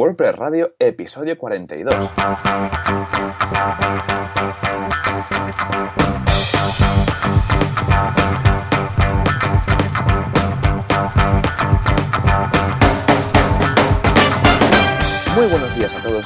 WordPress Radio, episodio 42. Muy buenos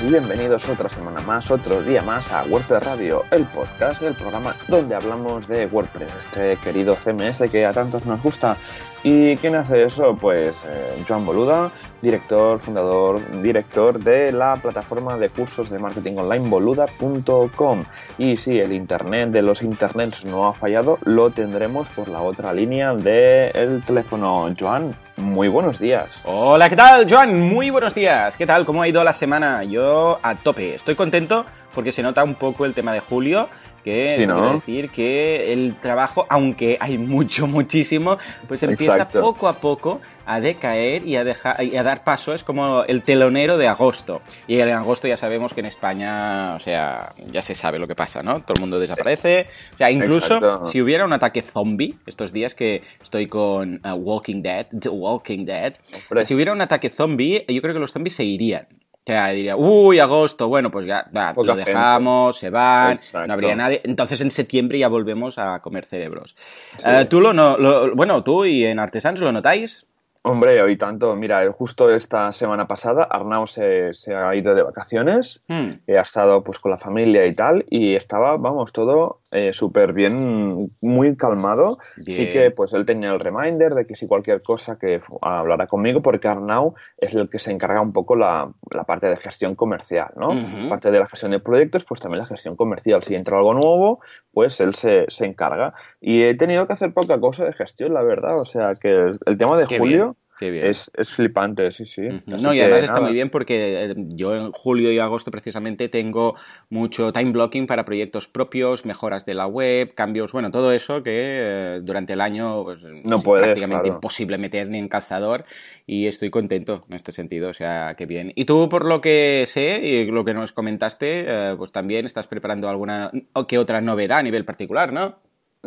y bienvenidos otra semana más, otro día más a WordPress Radio, el podcast del programa donde hablamos de WordPress, este querido CMS que a tantos nos gusta. ¿Y quién hace eso? Pues eh, Joan Boluda, director, fundador, director de la plataforma de cursos de marketing online boluda.com. Y si el internet de los internets no ha fallado, lo tendremos por la otra línea del teléfono. Joan, muy buenos días. Hola, ¿qué tal, Joan? Muy buenos días. ¿Qué tal? ¿Cómo ha ido la semana? Yo a tope. Estoy contento porque se nota un poco el tema de julio que Sí, ¿no? quiero decir que el trabajo, aunque hay mucho, muchísimo, pues empieza Exacto. poco a poco a decaer y a, dejar, y a dar paso. Es como el telonero de agosto. Y en agosto ya sabemos que en España, o sea, ya se sabe lo que pasa, ¿no? Todo el mundo desaparece. O sea, incluso Exacto. si hubiera un ataque zombie, estos días que estoy con uh, Walking Dead, The Walking Dead, Hombre. si hubiera un ataque zombie, yo creo que los zombies se irían. Sea, diría, uy, agosto, bueno, pues ya, lo gente. dejamos, se van, Exacto. no habría nadie. Entonces en septiembre ya volvemos a comer cerebros. Sí. Eh, tú lo, no, lo- bueno, tú y en Artesans lo notáis. Hombre, hoy tanto, mira, justo esta semana pasada Arnau se, se ha ido de vacaciones, eh, ha estado pues con la familia y tal, y estaba, vamos, todo eh, súper bien, muy calmado. Bien. Sí que pues él tenía el reminder de que si cualquier cosa que hablara conmigo, porque Arnau es el que se encarga un poco la, la parte de gestión comercial, ¿no? Ujú. Aparte de la gestión de proyectos, pues también la gestión comercial. Si entra algo nuevo, pues él se, se encarga. Y he tenido que hacer poca cosa de gestión, la verdad. O sea que el, el tema de Qué julio bien. Es, es flipante, sí, sí. No, y además está nada. muy bien porque eh, yo en julio y agosto precisamente tengo mucho time blocking para proyectos propios, mejoras de la web, cambios, bueno, todo eso que eh, durante el año pues, No es puedes, prácticamente claro. imposible meter ni en calzador y estoy contento en este sentido, o sea, que bien. Y tú, por lo que sé y lo que nos comentaste, eh, pues también estás preparando alguna o que otra novedad a nivel particular, ¿no?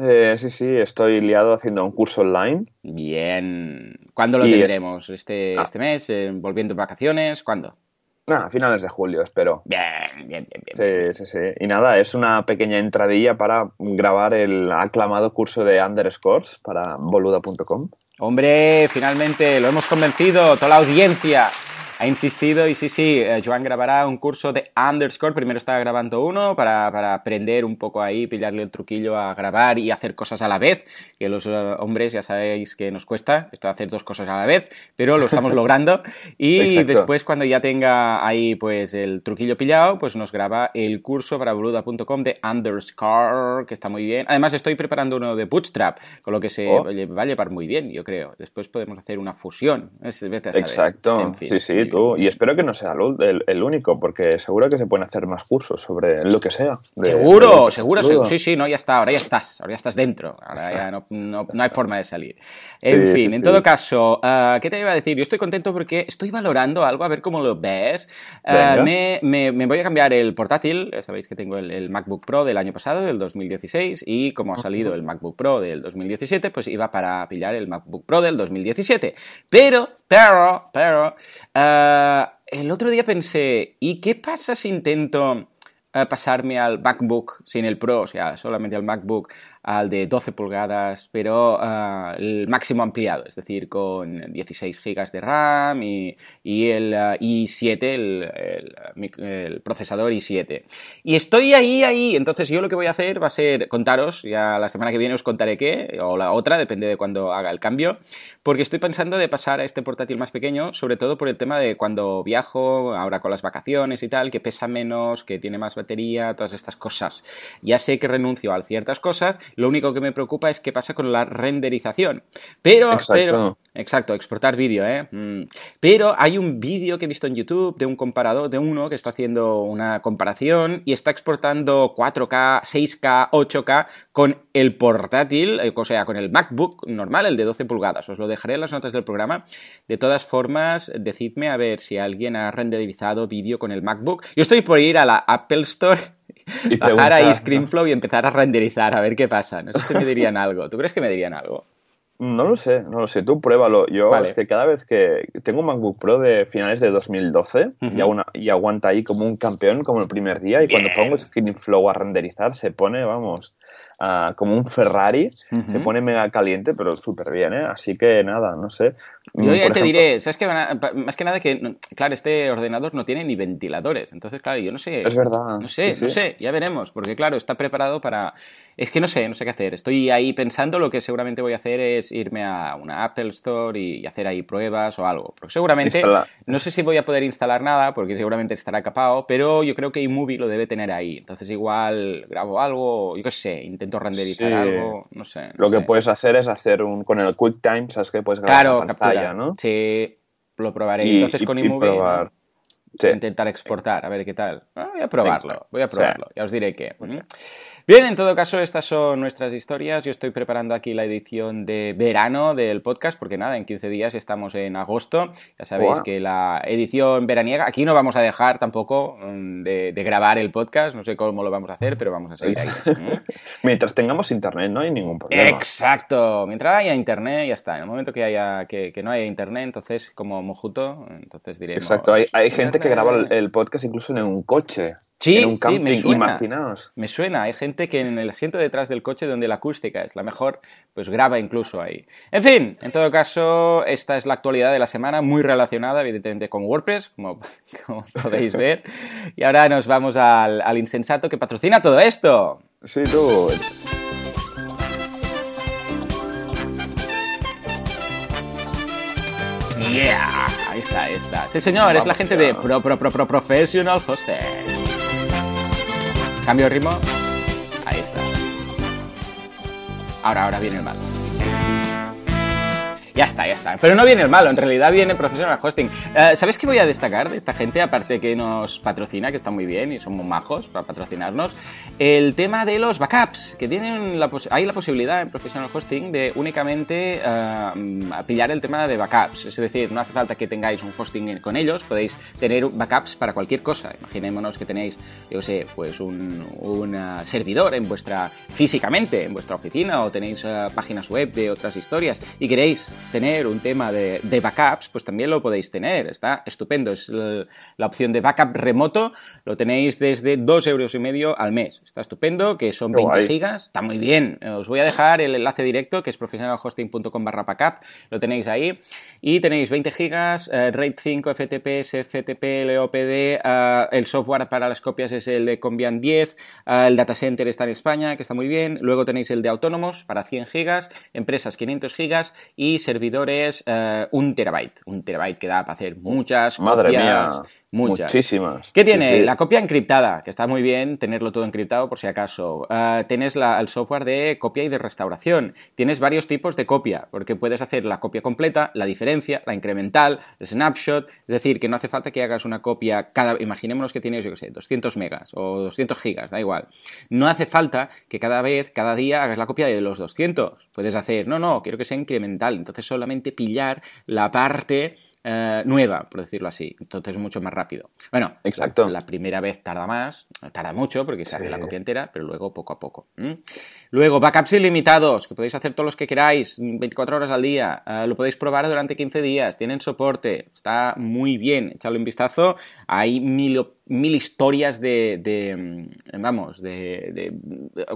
Eh, sí, sí, estoy liado haciendo un curso online. Bien. ¿Cuándo lo Y es- tendremos? ¿Este, Ah. este mes? Eh, ¿Volviendo de vacaciones? ¿Cuándo? Nada, a finales de julio, espero. Bien, bien, bien, bien. Sí, sí, sí. Y nada, es una pequeña entradilla para grabar el aclamado curso de underscores para boluda.com. Hombre, finalmente lo hemos convencido, toda la audiencia ha insistido y sí, sí, eh, Joan grabará un curso de underscore, primero estaba grabando uno para, para aprender un poco ahí, pillarle el truquillo a grabar y hacer cosas a la vez, que los eh, hombres ya sabéis que nos cuesta esto de hacer dos cosas a la vez, pero lo estamos logrando y Exacto. después cuando ya tenga ahí pues el truquillo pillado, pues nos graba el curso para boluda.com de underscore, que está muy bien. Además estoy preparando uno de Bootstrap, con lo que se Oh. va a llevar muy bien, yo creo. Después podemos hacer una fusión. Es- vete a saber. Exacto. En fin. sí, sí, tú. Y espero que no sea el, el- el único, porque seguro que se pueden hacer más cursos sobre lo que sea. de- Seguro, de- seguro, seguro. Sí, sí, no, ya está, ahora ya estás, ahora ya estás dentro. Ahora ya no, no- no hay forma de salir. En sí, fin, en todo caso, ah, ¿qué te iba a decir? Yo estoy contento porque estoy valorando algo, a ver cómo lo ves. Ah, me, me- me voy a cambiar el portátil, sabéis que tengo el, el MacBook Pro del año pasado, del 2016, y como ha salido el MacBook Pro del 2017, pues iba para pillar el MacBook Pro del 2017. Pero, pero, pero, ah, el otro día pensé, ¿y qué pasa si intento eh, pasarme al MacBook sin el Pro, o sea, solamente al MacBook, al de 12 pulgadas, pero ah, el máximo ampliado, es decir, con 16 GB de RAM y, el ah, i7, el, el, mic- el procesador i7. Y estoy ahí, ahí, entonces yo lo que voy a hacer va a ser contaros, ya la semana que viene os contaré qué, o la otra, depende de cuando haga el cambio, porque estoy pensando de pasar a este portátil más pequeño, sobre todo por el tema de cuando viajo, ahora con las vacaciones y tal, que pesa menos, que tiene más batería, todas estas cosas. Ya sé que renuncio a ciertas cosas, lo único que me preocupa es qué pasa con la renderización. Pero, Exacto. pero, exacto, exportar vídeo, ¿eh? Mm. Pero hay un vídeo que he visto en YouTube de un comparador, de uno que está haciendo una comparación y está exportando 4K, 6K, 8K con el portátil, eh, o sea, con el MacBook normal, el de 12 pulgadas. Os lo dejaré en las notas del programa. De todas formas, decidme a ver si alguien ha renderizado vídeo con el MacBook. Yo estoy por ir a la Apple Store Y bajar ahí ScreenFlow y empezar a renderizar, a ver qué pasa. No sé si me dirían algo. ¿Tú crees que me dirían algo? No lo sé, no lo sé. Tú pruébalo. Yo es que cada vez que tengo un MacBook Pro de finales de 2012 y, aguanta ahí como un campeón, como el primer día. Y cuando pongo ScreenFlow a renderizar, se pone, vamos, como un Ferrari, se pone mega caliente, pero súper bien, ¿eh? Así que nada, no sé. Yo ya te diré, ¿sabes qué? Más que nada que, claro, este ordenador no tiene ni ventiladores. Entonces, claro, yo no sé. Es verdad. No sé, no sé, ya veremos. Porque, claro, está preparado para. Es que no sé, no sé qué hacer. Estoy ahí pensando, lo que seguramente voy a hacer es irme a una Apple Store y hacer ahí pruebas o algo. Porque seguramente, no sé si voy a poder instalar nada, porque seguramente estará capado, pero yo creo que iMovie lo debe tener ahí. Entonces igual grabo algo, yo qué sé, intento renderizar algo, no sé. lo que puedes hacer es hacer un, con el QuickTime, ¿sabes que Puedes grabar claro, pantalla, ¿no? Sí, lo probaré. Entonces con iMovie... Intentar exportar, a ver qué tal. Ah, voy a probarlo, voy a probarlo. Ya os diré qué. Bien, en todo caso, estas son nuestras historias. Yo estoy preparando aquí la edición de verano del podcast, porque nada, en 15 días estamos en agosto. Ya sabéis que la edición veraniega, aquí no vamos a dejar tampoco mm, de, grabar el podcast, no sé cómo lo vamos a hacer, pero vamos a seguir ahí. Mientras tengamos internet, no hay ningún problema. Exacto, mientras haya internet, ya está. En el momento que haya que, no haya internet, entonces, como mojuto, entonces diremos. Exacto, hay, gente que graba el podcast incluso en un coche. Sí, sí, me suena. Me suena. Hay gente que en el asiento detrás del coche donde la acústica es la mejor, pues graba incluso ahí. En fin, en todo caso, esta es la actualidad de la semana, muy relacionada evidentemente con WordPress, como, podéis ver. Y ahora nos vamos al, al insensato que patrocina todo esto. Sí, tú. Yeah, ahí está, ahí está. Sí, señor, es la gente de Pro, Pro, Pro, Pro Professional Hosting. Cambio de ritmo. Ahí está. Ahora, ahora viene el mal. Ya está, ya está. Pero no viene el malo, en realidad viene Professional Hosting. Eh, ¿Sabes qué voy a destacar de esta gente? Aparte que nos patrocina, que está muy bien y son muy majos para patrocinarnos. El tema de los backups, que tienen la hay la posibilidad en Professional Hosting de únicamente uh, pillar el tema de backups. Es decir, no hace falta que tengáis un hosting con ellos, podéis tener backups para cualquier cosa. Imaginémonos que tenéis, yo sé, pues un, servidor en vuestra, físicamente, en vuestra oficina o tenéis eh, páginas web de otras historias y queréis tener un tema de, backups, pues también lo podéis tener. Está estupendo. Es la opción de backup remoto. Lo tenéis desde 2 euros y medio al mes. Está estupendo, que son 20 gigas. Está muy bien. Os voy a dejar el enlace directo, que es professionalhosting.com barra backup. Lo tenéis ahí. Y tenéis 20 gigas, eh, RAID 5, FTP, FTP, LOPD. Eh, el software para las copias es el de Convian 10. Eh, el data center está en España, que está muy bien. Luego tenéis el de autónomos para 100 gigas. Empresas 500 gigas. Y servidores eh, un terabyte. Un terabyte que da para hacer muchas Madre Mía. Muchas. Muchísimas. ¿Qué tiene? La copia encriptada, que está muy bien tenerlo todo encriptado por si acaso. Uh, tienes el software de copia y de restauración. Tienes varios tipos de copia, porque puedes hacer la copia completa, la diferencia, la incremental, snapshot. Es decir, que no hace falta que hagas una copia cada. Imaginémonos que tienes, yo qué sé, 200 megas o 200 gigas, da igual. No hace falta que cada vez, cada día, hagas la copia de los 200. Puedes hacer, no, no, quiero que sea incremental. Entonces solamente pillar la parte eh, nueva, por decirlo así. Entonces es mucho más rápido. Bueno, exacto. La primera vez tarda más, tarda mucho porque se hace la copia entera, pero luego poco a poco. Luego, backups ilimitados, que podéis hacer todos los que queráis, 24 horas al día. Eh, lo podéis probar durante 15 días, tienen soporte, está muy bien. Echadle un vistazo. Hay mil mil historias de, mm, vamos, de,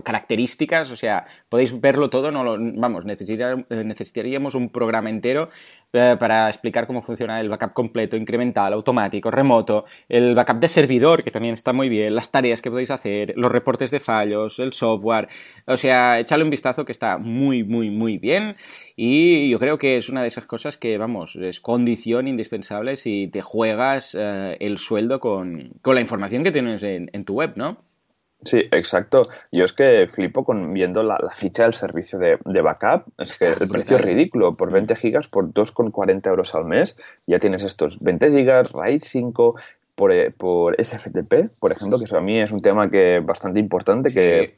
características, o sea, podéis verlo todo, no lo, vamos, necesitaríamos un programa entero eh, para explicar cómo funciona el backup completo, incremental, automático, remoto, el backup de servidor, que también está muy bien, las tareas que podéis hacer, los reportes de fallos, el software, o sea, echadle un vistazo que está muy, muy, muy bien y yo creo que es una de esas cosas que, vamos, es condición indispensable si te juegas eh, el sueldo con, con la información que tienes en, tu web, ¿no? Sí, exacto. Yo es que flipo con viendo la, ficha del servicio de, backup. Es que el precio es ridículo. Por 20 gigas, por 2,40 euros al mes, ya tienes estos 20 gigas, RAID 5, por, eh, por SFTP, por ejemplo, que eso a mí es un tema que bastante importante, que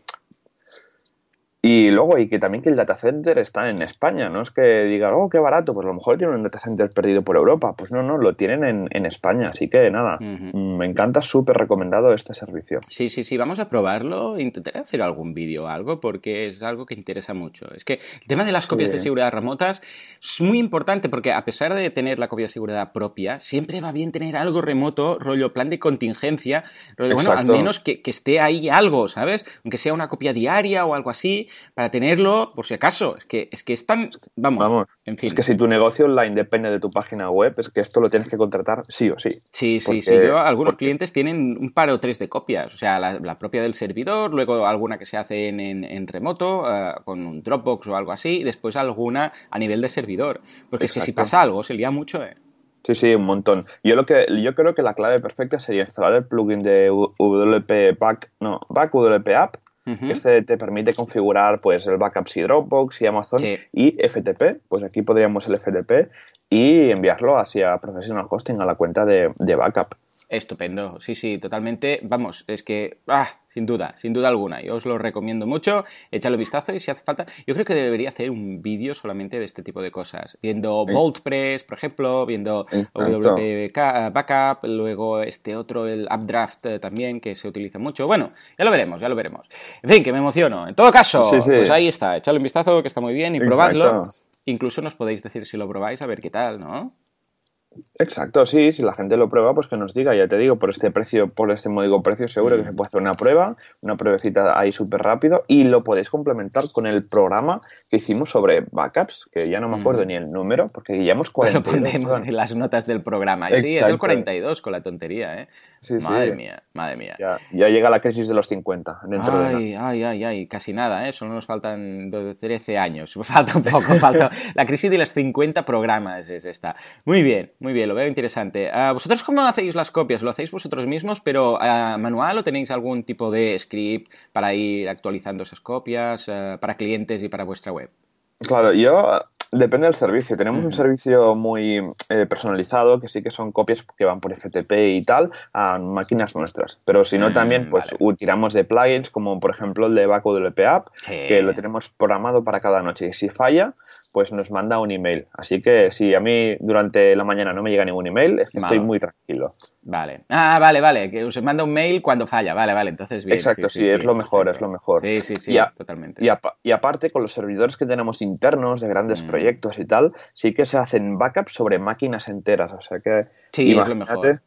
Y luego, y que también que el data center está en España, no es que digan, oh, qué barato, pues a lo mejor tienen un data center perdido por Europa. Pues no, no, lo tienen en, en España, así que nada, mm, me encanta, súper recomendado este servicio. Sí, sí, sí, vamos a probarlo, intentaré hacer algún vídeo o algo, porque es algo que interesa mucho. Es que el tema de las copias de seguridad remotas es muy importante, porque a pesar de tener la copia de seguridad propia, siempre va bien tener algo remoto, rollo plan de contingencia, rollo, bueno, al menos que, que esté ahí algo, ¿sabes? Aunque sea una copia diaria o algo así para tenerlo por si acaso. Es que es, que es tan... Vamos, en fin. Es que si tu negocio online depende de tu página web, es que esto lo tienes que contratar sí o sí. Sí, sí, sí. Yo, algunos clientes tienen un par o tres de copias. O sea, la, propia del servidor, luego alguna que se hace en, remoto, eh, con un Dropbox o algo así, y después alguna a nivel de servidor. Porque es que si pasa algo, se lía mucho, ¿eh? Sí, sí, un montón. Yo lo que yo creo que la clave perfecta sería instalar el plugin de WP Back, no, Back WP App este te permite configurar pues el backup y Dropbox y Amazon y FTP. Pues aquí podríamos el FTP y enviarlo hacia Professional Hosting a la cuenta de, de backup. Estupendo, sí, sí, totalmente. Vamos, es que, ah, sin duda, sin duda alguna. Yo os lo recomiendo mucho. Échale un vistazo y si hace falta. Yo creo que debería hacer un vídeo solamente de este tipo de cosas. Viendo VoltPress, por ejemplo, viendo WP Backup, luego este otro, el Updraft eh, también, que se utiliza mucho. Bueno, ya lo veremos, ya lo veremos. En fin, que me emociono. En todo caso, pues ahí está. Echadle un vistazo, que está muy bien, y probadlo. Incluso nos podéis decir si lo probáis, a ver qué tal, ¿no? Exacto, sí, si la gente lo prueba, pues que nos diga, ya te digo, por este precio, por este módico precio, seguro que se puede hacer una prueba, una pruebecita ahí súper rápido y lo podéis complementar con el programa que hicimos sobre backups, que ya no me acuerdo mm. ni el número, porque ya hemos 42. Lo ponemos en las notas del programa. Sí, es el 42 con la tontería, ¿eh? madre mía, madre mía. Ya, llega la crisis de los 50 dentro ay, de ay, ay, ay, casi nada, ¿eh? Solo nos faltan 13 años, falta un poco, falta... La crisis de los 50 programas es esta. Muy bien, muy bien, lo veo interesante. Uh, ¿Vosotros cómo hacéis las copias? ¿Lo hacéis vosotros mismos, pero uh, manual o tenéis algún tipo de script para ir actualizando esas copias uh, para clientes y para vuestra web? Claro, yo Depende del servicio. Tenemos un servicio muy eh, personalizado que sí que son copias que van por FTP y tal a máquinas nuestras. Pero si no, mm, también pues tiramos de plugins como por ejemplo el de WP App, que lo tenemos programado para cada noche. Y si falla, pues nos manda un email. Así que si a mí durante la mañana no me llega ningún email, es que estoy muy tranquilo. Vale. Ah, vale, vale. Que os manda un mail cuando falla. Vale, vale. Entonces bien. Exacto, sí, es lo mejor, es lo mejor. Sí, sí, sí, totalmente. Y, aparte, con los servidores que tenemos internos de grandes mm. proyectos y tal, sí que se hacen backups sobre máquinas enteras. O sea que. Sí, es lo mejor.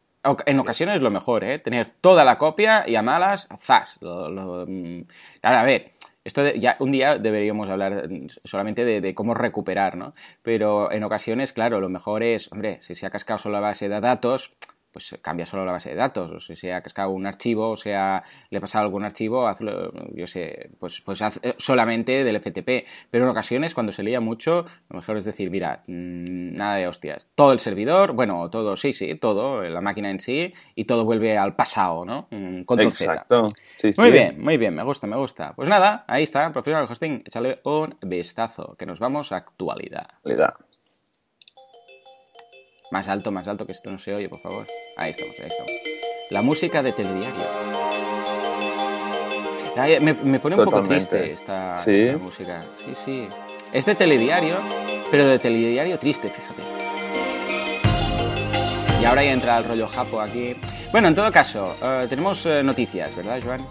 En ocasiones es lo mejor, ¿eh? Tener toda la copia y a malas, zas. Mm, ahora, a ver, esto ya un día deberíamos hablar solamente de, cómo recuperar, ¿no? Pero en ocasiones, claro, lo mejor es, hombre, si se ha cascado solo la base de datos, pues cambia solo la base de datos, o si se ha cascado un archivo, o sea, le pasado algún archivo, hazlo, yo sé, pues, pues haz eh, solamente del FTP. Pero en ocasiones, cuando se leía mucho, lo mejor es decir, mira, mm, nada de hostias, todo el servidor, bueno, todo, sí, sí, todo, la máquina en sí, y todo vuelve al pasado, ¿no? Control Exacto. Sí, muy bien, muy bien, me gusta, me gusta. Pues nada, ahí está, Professional Hosting, échale un vistazo, que nos vamos a actualidad. Actualidad. Más alto, más alto, que esto no se oye, por favor. Ahí estamos, ahí estamos. La música de telediario. me, pone un poco triste esta, música. Sí, sí. Es de telediario, pero de telediario triste, fíjate. Y ahora ya entra el rollo japo aquí. Bueno, en todo caso, eh, tenemos eh, noticias, ¿verdad, Joan?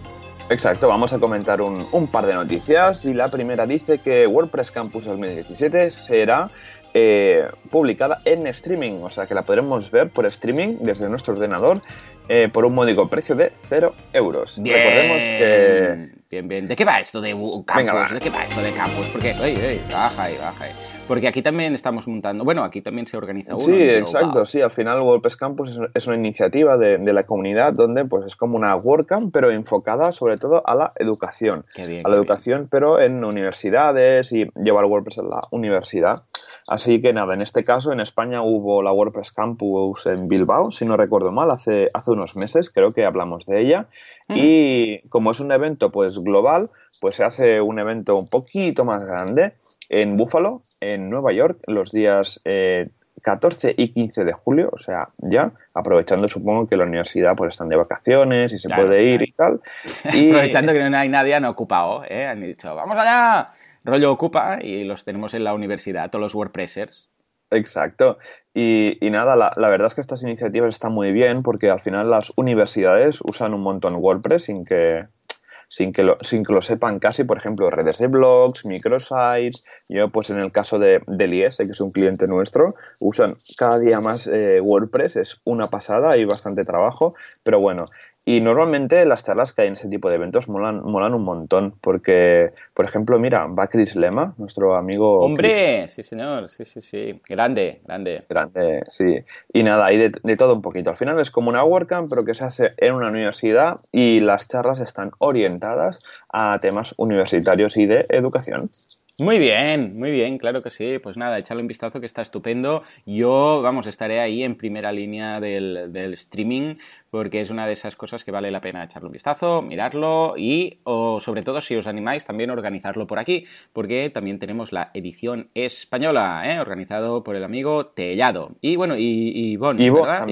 Exacto, vamos a comentar un, un, par de noticias y la primera dice que WordPress Campus 2017 será eh, publicada en streaming, o sea que la podremos ver por streaming desde nuestro ordenador eh, por un módico precio de 0 euros. Bien, Recordemos que... Bien, bien. ¿De qué va esto de campus? ¿De qué va esto de campus? Porque, oye, baja ahí, baja ahí. Porque aquí también estamos montando, bueno, aquí también se organiza uno. Sí, exacto, sí, al final WordPress Campus es, una iniciativa de, la comunidad donde pues es como una WordCamp, pero enfocada sobre todo a la educación. a la educación, pero en universidades y llevar WordPress a la universidad. Así que nada, en este caso en España hubo la WordPress Campus en Bilbao, si no recuerdo mal, hace, hace unos meses, creo que hablamos de ella. Mm. Y como es un evento pues global, pues se hace un evento un poquito más grande en Buffalo, en Nueva York, los días 14 y 15 de julio, o sea, ya, aprovechando supongo que la universidad pues están de vacaciones y se puede ir y tal. Y... aprovechando que no hay nadie no ocupado, ¿eh? han dicho, vamos allá, rollo ocupa y los tenemos en la universidad, todos los WordPressers. Exacto. Y, nada, la, la, verdad es que estas iniciativas están muy bien porque al final las universidades usan un montón WordPress sin que, sin que, lo, sin que lo sepan casi, por ejemplo, redes de blogs, microsites. Yo, pues en el caso de, del IES, que es un cliente nuestro, usan cada día más eh, WordPress, es una pasada, hay bastante trabajo, pero bueno, y normalmente las charlas que hay en ese tipo de eventos molan, molan un montón, porque, por ejemplo, mira, va Chris Lema, nuestro amigo. ¡Hombre! Sí, señor, sí, sí, sí. Grande, grande. Grande, sí. Y nada, hay de, de, todo un poquito. Al final es como una WordCamp, pero que se hace en una universidad y las charlas están orientadas a temas universitarios y de educación. Muy bien, muy bien, claro que sí. Pues nada, echarle un vistazo que está estupendo. Yo, vamos, estaré ahí en primera línea del, del streaming porque es una de esas cosas que vale la pena echarle un vistazo, mirarlo y, o sobre todo, si os animáis, también organizarlo por aquí, porque también tenemos la edición española, ¿eh? organizado por el amigo Tellado. Y bueno, y, y ¿verdad?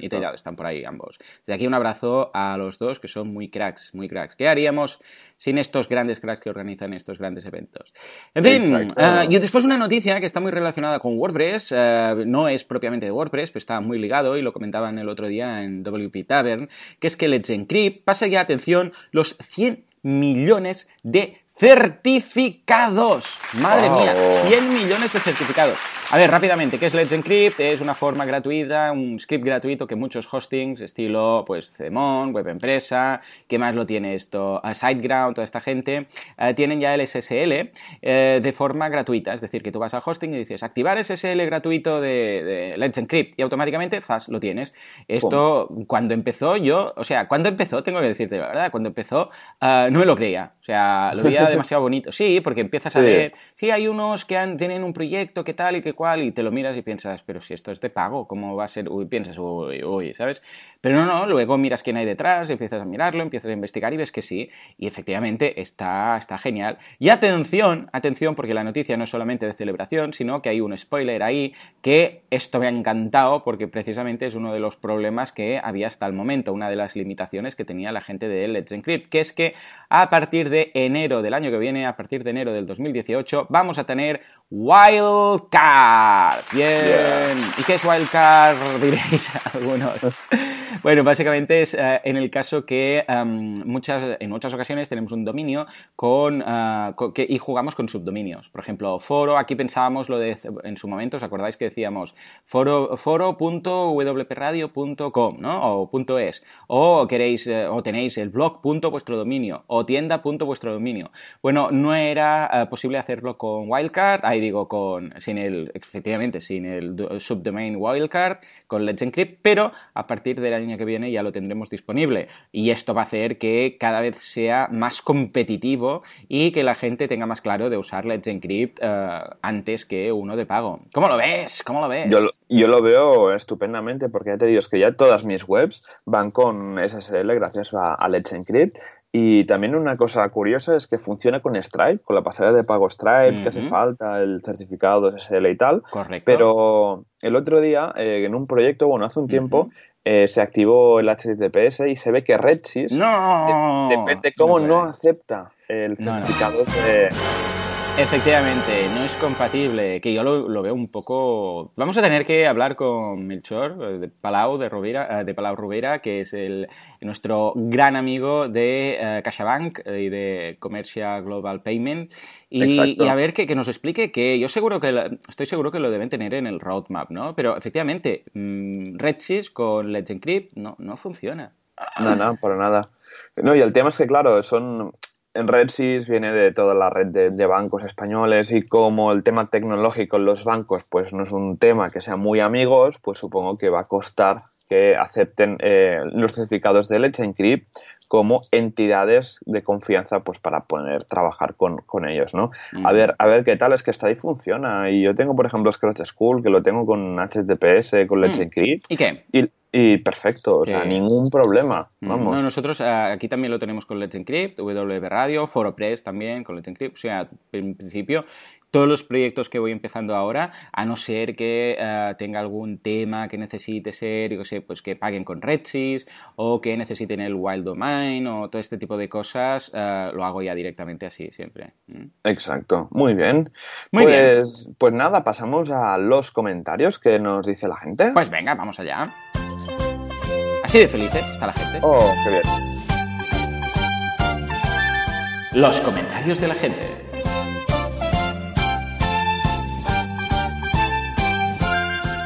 y, Tellado están por ahí ambos. De aquí un abrazo a los dos que son muy cracks, muy cracks. ¿Qué haríamos sin estos grandes cracks que organizan estos grandes eventos? En fin, uh, y después una noticia que está muy relacionada con WordPress, uh, no es propiamente de WordPress, pero está muy ligado y lo comentaban el otro día en Tavern, que es que Let's Encrypt pasa ya, atención, los 100 millones de certificados. Madre mía, 100 millones de certificados. A ver, rápidamente, ¿qué es Let's Encrypt? Es una forma gratuita, un script gratuito que muchos hostings, estilo pues Cemon, Web Empresa, ¿qué más lo tiene esto? SiteGround, toda esta gente, eh, tienen ya el SSL eh, de forma gratuita. Es decir, que tú vas al hosting y dices activar SSL gratuito de, Let's Encrypt y automáticamente, zas, lo tienes. Esto, cuando empezó yo, o sea, cuando empezó, tengo que decirte la verdad, cuando empezó, eh, no me lo creía. O sea, lo veía demasiado bonito. Sí, porque empiezas a leer, sí, hay unos que han, tienen un proyecto, que tal y que y te lo miras y piensas, pero si esto es de pago, ¿cómo va a ser? Uy, piensas, uy, uy, ¿sabes? Pero no, no, luego miras quién hay detrás, empiezas a mirarlo, empiezas a investigar y ves que sí, y efectivamente está, está genial. Y atención, atención, porque la noticia no es solamente de celebración, sino que hay un spoiler ahí, que esto me ha encantado, porque precisamente es uno de los problemas que había hasta el momento, una de las limitaciones que tenía la gente de Let's Encrypt, que es que a partir de enero del año que viene, a partir de enero del 2018, vamos a tener Wildcard. Bien. ¿Y qué es Wildcard? Diréis algunos. Bueno, básicamente es eh, en el caso que em, muchas, en muchas ocasiones tenemos un dominio con, eh, y jugamos con subdominios. Por ejemplo, foro, aquí pensábamos lo de en su momento, ¿os acordáis que decíamos foro, foro.wpradio.com, ¿no? O .es. O queréis, eh, o tenéis el blog vuestro dominio, o tienda vuestro dominio. Bueno, no era posible hacerlo con Wildcard, ahí digo, con, sin el, efectivamente, sin el subdomain Wildcard, con Let's Encrypt, pero a partir del año que viene ya lo tendremos disponible. Y esto va a hacer que cada vez sea más competitivo y que la gente tenga más claro de usar Let's Encrypt eh, antes que uno de pago. ¿Cómo lo ves? ¿Cómo lo ves? Yo, lo veo estupendamente porque ya te digo, es que ya todas mis webs van con SSL gracias a, Let's Encrypt. Y también una cosa curiosa es que funciona con Stripe, con la pasarela de pago Stripe, que hace falta el certificado SSL y tal. Correcto. Pero el otro día, eh, en un proyecto, bueno, hace un tiempo, eh, se activó el HTTPS y se ve que Redsys, no, depende cómo no, acepta el certificado de Efectivamente, no es compatible, que yo lo, veo un poco... Vamos a tener que hablar con Melchor eh, de Palau, de, Rovira, eh, de Palau Rovira, que es el, nuestro gran amigo de eh, CaixaBank y de Commercial Global Payment, y, a ver que, nos explique que yo seguro que estoy seguro que lo deben tener en el roadmap, ¿no? Pero efectivamente, mmm, Redsys con Let's Encrypt no, no funciona. No, no, por nada. No, y el tema es que, claro, son en RedSys viene de toda la red de, bancos españoles y como el tema tecnológico en los bancos pues no es un tema que sea muy amigos, pues supongo que va a costar que acepten eh, los certificados de Let's Encrypt como entidades de confianza pues para poder trabajar con, ellos, ¿no? A ver, a ver qué tal es que está ahí funciona. Y yo tengo, por ejemplo, Scratch School, que lo tengo con HTTPS, con Let's mm. Encrypt. ¿Y qué? Y perfecto, o sea, ningún problema. Mm, vamos. No, nosotros eh, aquí también lo tenemos con Let's Encrypt, W Radio, ForoPress también con Let's Encrypt. O sea, en principio todos los proyectos que voy empezando ahora, a no ser que eh, tenga algún tema que necesite ser, yo sé, pues que paguen con Redsys o que necesiten el Wild Domain o todo este tipo de cosas, eh, lo hago ya directamente así siempre. Exacto, muy bien. Muy pues, pues nada, pasamos a los comentarios que nos dice la gente. Pues venga, vamos allá. Así de feliz está la gente. Oh, qué bien. Los comentarios de la gente.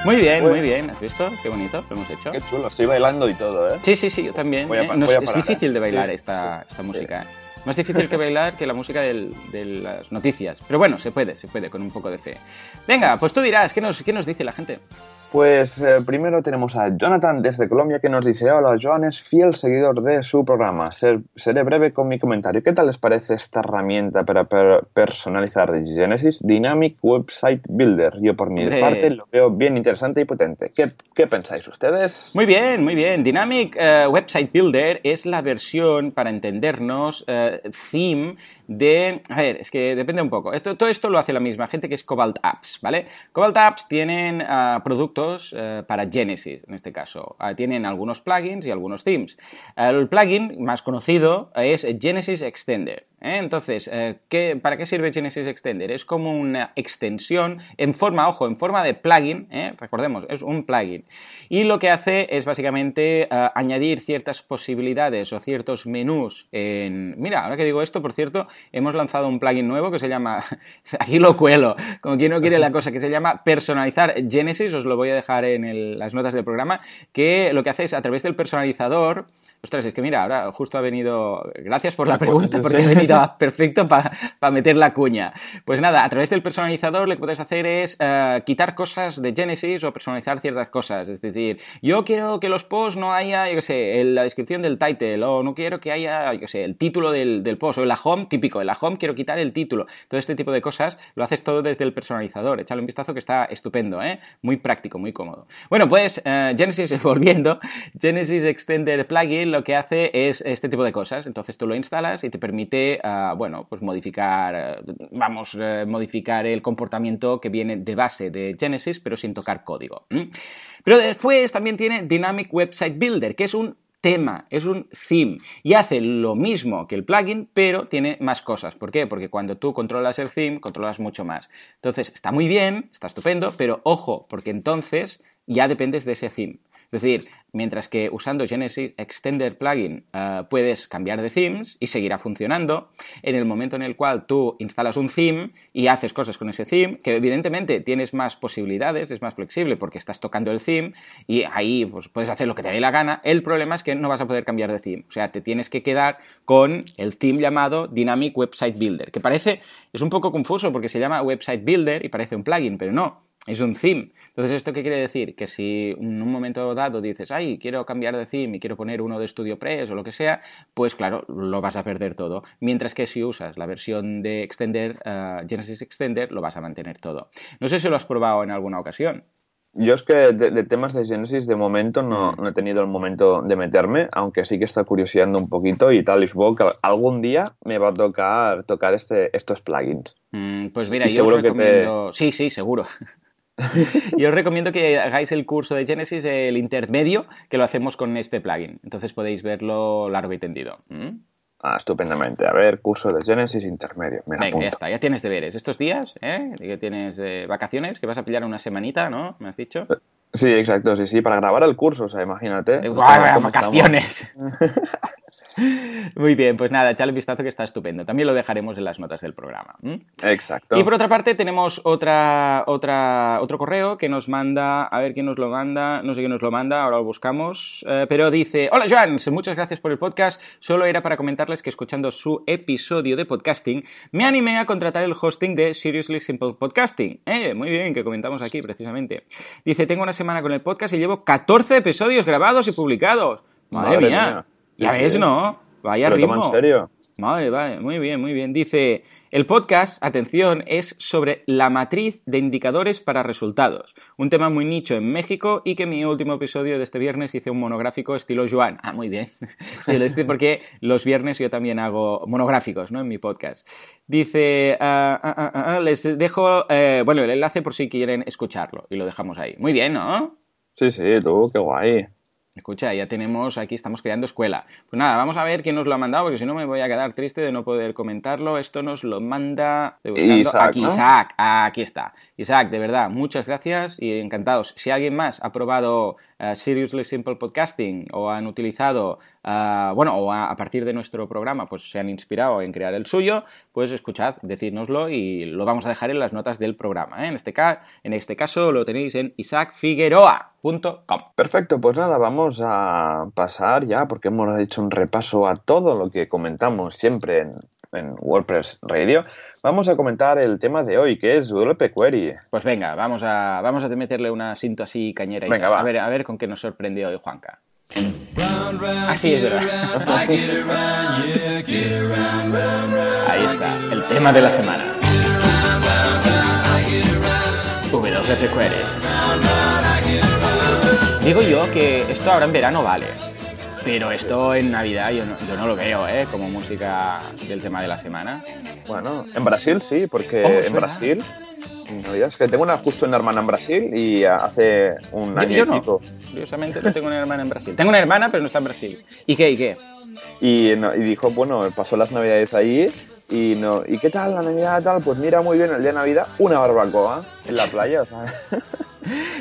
Muy bien, Pues- muy bien. ¿Has visto? Qué bonito lo hemos hecho. Qué chulo, estoy bailando y todo, ¿eh? Sí, sí, sí, yo también. Voy a ¿eh? No, voy a es, es parar, difícil ¿eh? de bailar Sí, esta, sí, esta sí. música. ¿eh? Más difícil que bailar que la música del- de las noticias. Pero bueno, se puede, se puede, con un poco de fe. Venga, pues tú dirás, ¿qué nos, qué nos dice la gente? Pues eh, primero tenemos a Jonathan desde Colombia que nos dice, hola, Joan es fiel seguidor de su programa. Ser- seré breve con mi comentario. ¿Qué tal les parece esta herramienta para per- personalizar Genesis Dynamic Website Builder? Yo por mi parte lo veo bien interesante y potente. ¿Qué, qué pensáis ustedes? Muy bien, muy bien. Dynamic eh, Website Builder es la versión, para entendernos, eh, theme de... A ver, es que depende un poco. Esto, todo esto lo hace la misma gente que es Cobalt Apps, ¿vale? Cobalt Apps tienen ah, productos eh, para Genesis, en este caso. Ah, tienen algunos plugins y algunos themes. El plugin más conocido es Genesis Extender. ¿Eh? Entonces, eh, ¿qué- ¿para qué sirve Genesis Extender? Es como una extensión en forma, ojo, en forma de plugin, ¿eh? recordemos, es un plugin. Y lo que hace es básicamente añadir ciertas posibilidades o ciertos menús en... Mira, ahora que digo esto, por cierto, hemos lanzado un plugin nuevo que se llama... Aquí lo cuelo, como quien no quiere la cosa, que se llama personalizar Genesis, os lo voy a dejar en las notas del programa, que lo que hace es a través del personalizador... Ostras, es que mira, ahora justo ha venido... Gracias por la pregunta, porque ha venido perfecto para meter la cuña. Pues nada, a través del personalizador lo que puedes hacer es eh, quitar cosas de Genesis o personalizar ciertas cosas. Es decir, yo quiero que los posts no haya, yo qué sé, en la descripción del title, o no quiero que haya, yo qué sé, el título del, del post, o en la home, típico, en la home quiero quitar el título. Todo este tipo de cosas lo haces todo desde el personalizador. Échale un vistazo que está estupendo, ¿eh? Muy práctico, muy cómodo. Bueno, pues eh, Genesis, volviendo, Genesis Extender Plugin lo que hace es este tipo de cosas. Entonces tú lo instalas y te permite, ah, bueno, pues modificar, eh, vamos, eh, modificar el comportamiento que viene de base de Genesis, pero sin tocar código. Pero después también tiene Dynamic Website Builder, que es un tema, es un theme y hace lo mismo que el plugin, pero tiene más cosas. ¿Por qué? Porque cuando tú controlas el theme, controlas mucho más. Entonces, está muy bien, está estupendo, pero ojo, porque entonces ya dependes de ese theme. Es decir, mientras que usando Genesis Extender Plugin eh, puedes cambiar de themes y seguirá funcionando, en el momento en el cual tú instalas un theme y haces cosas con ese theme, que evidentemente tienes más posibilidades, es más flexible porque estás tocando el theme y ahí pues, puedes hacer lo que te dé la gana, el problema es que no vas a poder cambiar de theme, o sea, te tienes que quedar con el theme llamado Dynamic Website Builder, que parece, es un poco confuso porque se llama Website Builder y parece un plugin, pero no, es un theme. Entonces, ¿esto qué quiere decir? Que si en un momento dado dices, ay, quiero cambiar de theme y quiero poner uno de StudioPress o lo que sea, pues claro, lo vas a perder todo. Mientras que si usas la versión de Extender, eh, Genesis Extender, lo vas a mantener todo. No sé si lo has probado en alguna ocasión. Yo es que de, de temas de Genesis de momento no, no he tenido el momento de meterme, aunque sí que está curioseando un poquito y tal, y supongo que algún día me va a tocar tocar este, estos plugins. Mm, pues mira, Y yo os seguro que te- recomiendo... Sí, sí, seguro. Yo os recomiendo que hagáis el curso de Genesis, el intermedio, que lo hacemos con este plugin. Entonces podéis verlo largo y tendido. ¿Mm? Ah, estupendamente. A ver, curso de Genesis intermedio. Me Venga, ya está, ya tienes deberes. Estos días, ¿eh? Que tienes eh, vacaciones, que vas a pillar una semanita, ¿no? ¿Me has dicho? Sí, exacto, sí, sí, para grabar el curso, o sea, imagínate. Vacaciones. Muy bien, pues nada, echale un vistazo que está estupendo. También lo dejaremos en las notas del programa. Exacto. Y por otra parte tenemos otra, otra, otro correo que nos manda, a ver quién nos lo manda, no sé quién nos lo manda, ahora lo buscamos, eh, pero dice, hola Joan, muchas gracias por el podcast, solo era para comentarles que escuchando su episodio de podcasting me animé a contratar el hosting de Seriously Simple Podcasting. Eh, muy bien, que comentamos aquí precisamente. Dice, tengo una semana con el podcast y llevo 14 episodios grabados y publicados. Madre, Madre mía. mía. Ya ves, sí. ¿no? Vaya ¿Pero toma ritmo. en serio? Vale, vale, muy bien, muy bien. Dice, el podcast, atención, es sobre la matriz de indicadores para resultados. Un tema muy nicho en México y que en mi último episodio de este viernes hice un monográfico estilo Joan. Ah, muy bien. y lo dice porque los viernes yo también hago monográficos, ¿no? En mi podcast. Dice, ah, ah, ah, les dejo, eh, bueno, el enlace por si quieren escucharlo y lo dejamos ahí. Muy bien, ¿no? Sí, sí, tú, qué guay. Escucha, ya tenemos aquí, estamos creando escuela. Pues nada, vamos a ver quién nos lo ha mandado, porque si no me voy a quedar triste de no poder comentarlo. Esto nos lo manda Isaac, aquí, ¿no? Isaac, aquí está. Isaac, de verdad, muchas gracias y encantados. Si alguien más ha probado eh, Seriously Simple Podcasting o han utilizado, eh, bueno, o a, partir de nuestro programa, pues se han inspirado en crear el suyo, pues escuchad, decírnoslo y lo vamos a dejar en las notas del programa. ¿eh? En, este en este caso lo tenéis en isaacfigueroa.com. Perfecto, pues nada, vamos a pasar ya, porque hemos hecho un repaso a todo lo que comentamos siempre en, en WordPress Radio. Vamos a comentar el tema de hoy, que es WP Query. Pues venga, vamos a, vamos a meterle una cinta así cañera. y Venga, tal. va. A ver, a ver con qué nos sorprendió hoy Juanca. Así es verdad. Ahí está, el tema de la semana. WP Query. Digo yo que esto ahora en verano vale. Pero esto en Navidad yo no, yo no lo veo, ¿eh? Como música del tema de la semana. Bueno, en Brasil sí, porque Oh, es en verdad. Brasil, no digas que tengo una, justo una hermana en Brasil y hace un Yo, año yo y pico. Curiosamente no tengo una hermana en Brasil. Tengo una hermana, pero no está en Brasil. ¿Y qué? ¿Y qué? Y, no- y dijo, bueno, pasó las navidades allí y no y qué tal la navidad tal pues mira muy bien el día de navidad una barbacoa en la playa o sea,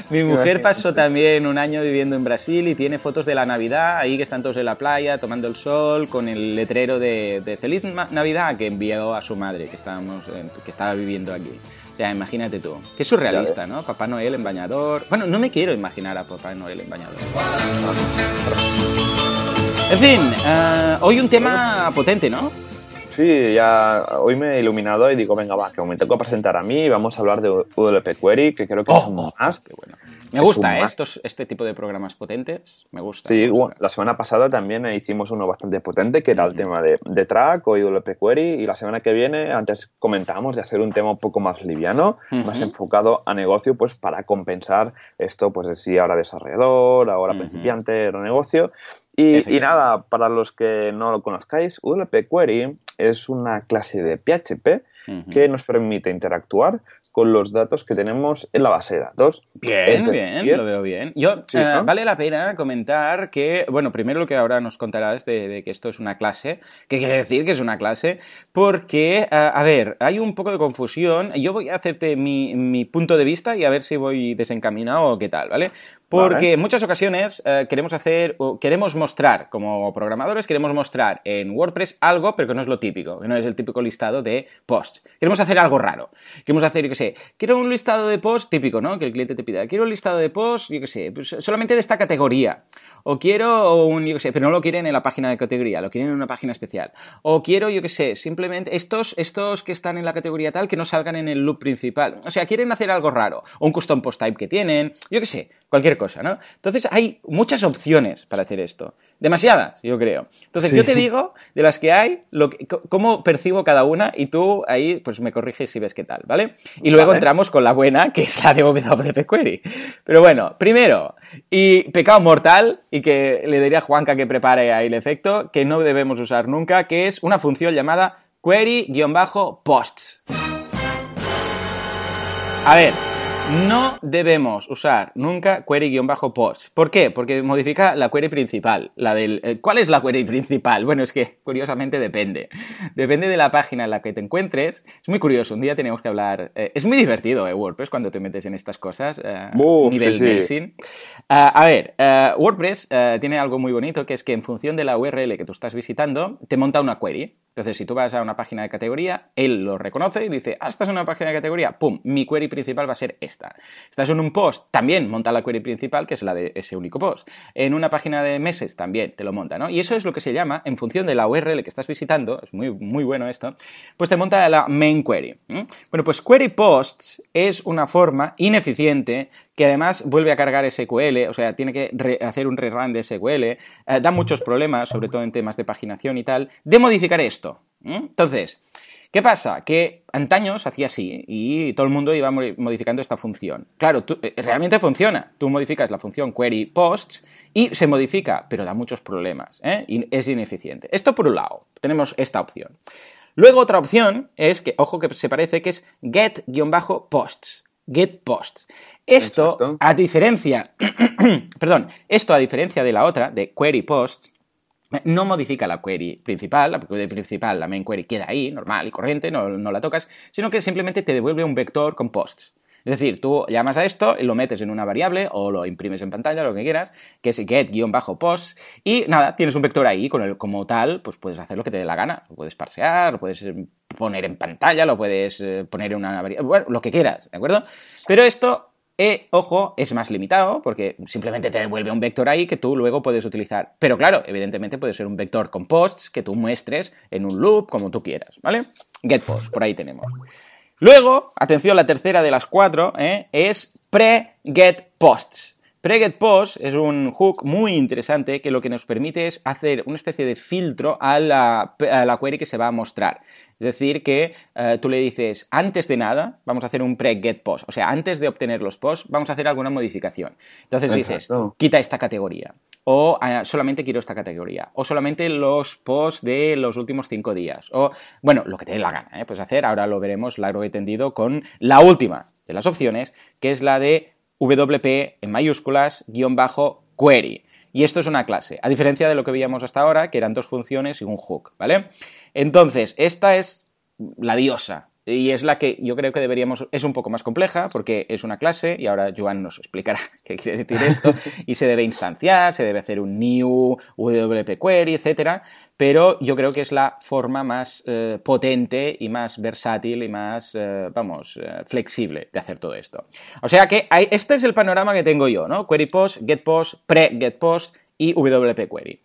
Mi mujer pasó también un año viviendo en Brasil y tiene fotos de la Navidad, ahí que están todos en la playa tomando el sol con el letrero de, de Feliz Navidad que envió a su madre que, estábamos, que estaba viviendo aquí. Ya, imagínate tú. Qué surrealista, ¿no? Papá Noel en bañador. Bueno, no me quiero imaginar a Papá Noel en bañador. En fin, eh, hoy un tema potente, ¿no? Sí ya hoy me he iluminado y digo venga va que me tengo que presentar a mí y vamos a hablar de WP Query que creo que es un más Qué bueno. Me gusta, ¿eh? Estos, este tipo de programas potentes. Me gusta. Sí, me gusta. bueno, la semana pasada también hicimos uno bastante potente que era el tema de, de track o WP Query y la semana que viene antes comentábamos de hacer un tema un poco más liviano, más Ujú. enfocado a negocio pues para compensar esto pues de si ahora desarrollador, ahora Ujú. principiante o negocio. Y, y nada, para los que no lo conozcáis, WP Query es una clase de PHP que nos permite interactuar con los datos que tenemos en la base de datos. Bien, bien, lo veo bien. Yo, Sí, eh, ¿no? vale la pena comentar que, bueno, primero lo que ahora nos contarás de, de que esto es una clase, ¿qué quiere decir que es una clase? Porque, eh, a ver, hay un poco de confusión. Yo voy a hacerte mi, mi punto de vista y a ver si voy desencaminado o qué tal, ¿vale? Porque en muchas ocasiones eh, queremos hacer, o queremos mostrar, como programadores, queremos mostrar en WordPress algo, pero que no es lo típico, que no es el típico listado de posts. Queremos hacer algo raro. Queremos hacer, yo qué sé, quiero un listado de posts típico, ¿no? Que el cliente te pida, quiero un listado de posts, yo qué sé, pues, solamente de esta categoría. O quiero un, yo qué sé, pero no lo quieren en la página de categoría, lo quieren en una página especial. O quiero, yo qué sé, simplemente estos, estos que están en la categoría tal que no salgan en el loop principal. O sea, quieren hacer algo raro. O un custom post type que tienen, yo qué sé, cualquier cosa, ¿no? Entonces hay muchas opciones para hacer esto. Demasiadas, yo creo. Entonces Sí. yo te digo, de las que hay, lo que- c- cómo percibo cada una y tú ahí pues me corriges si ves qué tal, ¿vale? Y luego Vale. entramos con la buena, que es la de WP Query. Pero bueno, primero, y pecado mortal, y que le diría a Juanca que prepare ahí el efecto, que no debemos usar nunca, que es una función llamada query-posts. A ver, no debemos usar nunca query-posts. ¿Por qué? Porque modifica la query principal. La del, eh, ¿Cuál es la query principal? Bueno, es que curiosamente depende. Depende de la página en la que te encuentres. Es muy curioso, un día tenemos que hablar... eh, es muy divertido, eh, WordPress, cuando te metes en estas cosas. eh, Uf, nivel sí. Ah, a ver, eh, WordPress tiene algo muy bonito, que es que en función de la URL que tú estás visitando, te monta una query. Entonces, si tú vas a una página de categoría, él lo reconoce y dice, ah, esta es una página de categoría, pum, mi query principal va a ser esta. Estás en un post, también monta la query principal, que es la de ese único post. En una página de meses también te lo monta, ¿no? Y eso es lo que se llama, en función de la URL que estás visitando, es muy, muy bueno esto, pues te monta la main query. Bueno, pues query posts es una forma ineficiente que además vuelve a cargar SQL, o sea, tiene que hacer un rerun de SQL, eh, da muchos problemas, sobre todo en temas de paginación y tal, de modificar esto. Entonces, ¿Qué pasa? Que antaño se hacía así y todo el mundo iba modificando esta función. Claro, eh, realmente funciona. Tú modificas la función query posts y se modifica, pero da muchos problemas ¿eh? y es ineficiente. Esto por un lado, tenemos esta opción. Luego otra opción es que, ojo que se parece, que es get-posts. Get posts. Esto, a diferencia, perdón, esto a diferencia de la otra, de query posts, no modifica la query principal, la query principal, la main query queda ahí, normal y corriente, no, la tocas, sino que simplemente te devuelve un vector con posts. Es decir, tú llamas a esto y lo metes en una variable o lo imprimes en pantalla, lo que quieras, que es get-post, y nada, tienes un vector ahí con como tal, pues puedes hacer lo que te dé la gana. Lo puedes parsear, lo puedes eh, poner en pantalla, lo puedes eh, poner en una variable, bueno, lo que quieras, ¿de acuerdo? Pero esto e, ojo, es más limitado porque simplemente te devuelve un vector ahí que tú luego puedes utilizar. Pero claro, evidentemente puede ser un vector con posts que tú muestres en un loop como tú quieras, ¿vale? GetPost, por ahí tenemos. Luego, atención, la tercera de las cuatro ¿eh? es pre-getPosts. Pre-getPost es un hook muy interesante que lo que nos permite es hacer una especie de filtro a la, a la query que se va a mostrar. Es decir, que eh, tú le dices, antes de nada, vamos a hacer un pre-get post. O sea, antes de obtener los posts, vamos a hacer alguna modificación. Entonces dices, quita esta categoría. O ah, solamente quiero esta categoría. O solamente los posts de los últimos cinco días. O, bueno, lo que te dé la gana, ¿eh? Puedes hacer. Ahora lo veremos largo y tendido con la última de las opciones, que es la de WP en mayúsculas, guion bajo, query. Y esto es una clase, a diferencia de lo que veíamos hasta ahora, que eran dos funciones y un hook, ¿vale? Entonces, esta es la diosa y es la que yo creo que deberíamos, es un poco más compleja porque es una clase y ahora Joan nos explicará qué quiere decir esto y se debe instanciar, se debe hacer un new WP query, etcétera, pero yo creo que es la forma más eh, potente y más versátil y más, eh, vamos, eh, flexible de hacer todo esto. O sea que este es el panorama que tengo yo, ¿no? Query post, get post, pre get post y WP query.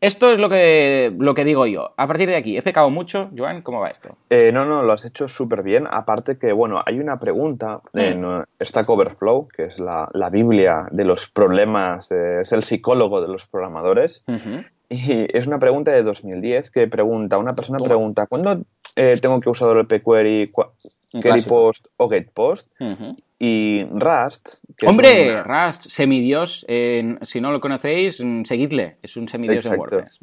Esto es lo que, lo que digo yo. A partir de aquí, ¿he pecado mucho, Joan? ¿Cómo va esto? Eh, no, no, lo has hecho súper bien. Aparte que, bueno, hay una pregunta en Stack Overflow, que es la, Biblia de los problemas, es el psicólogo de los programadores. Y es una pregunta de 2010 que pregunta, una persona pregunta, ¿cuándo eh, tengo que usar el PQuery, query post o get post? Y Rust. ¡Hombre! Rust, semidios. si no lo conocéis, seguidle. Es un semidios de WordPress.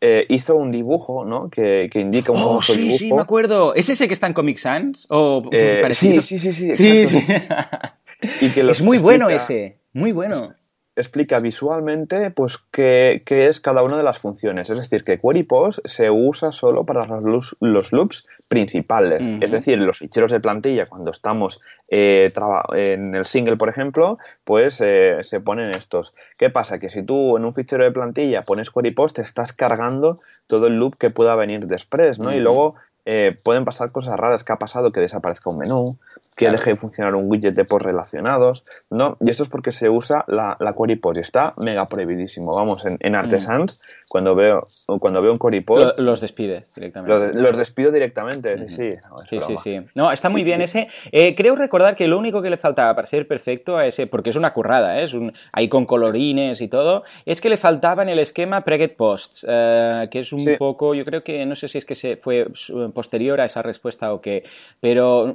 Eh, hizo un dibujo, ¿no? Que, indica un oh, sí, sí, me acuerdo. ¿Es ese que está en Comic Sans? ¿O eh, sí, sí, sí, sí. sí, sí. es muy bueno ese. Muy bueno explica visualmente pues qué, es cada una de las funciones. Es decir, que Query Post se usa solo para los, los loops principales. Es decir, los ficheros de plantilla, cuando estamos eh, en el single, por ejemplo, pues eh, se ponen estos. ¿Qué pasa? Que si tú en un fichero de plantilla pones Query Post, te estás cargando todo el loop que pueda venir después, ¿no? Y luego eh, pueden pasar cosas raras. que ha pasado? Que desaparezca un menú, que deje de funcionar un widget de post relacionados, ¿no? Y esto es porque se usa la, la query post está mega prohibidísimo. Vamos, en, en mm. Artesans, cuando, veo, cuando veo un query post... los despides directamente. Los, despido directamente, sí, sí. sí, sí, sí. No, está muy bien ese. Eh, creo recordar que lo único que le faltaba para ser perfecto a ese, porque es una currada, ¿eh? es un, ahí con colorines y todo, es que le faltaba en el esquema preget posts, eh, que es un poco, yo creo que, no sé si es que se fue posterior a esa respuesta o qué, pero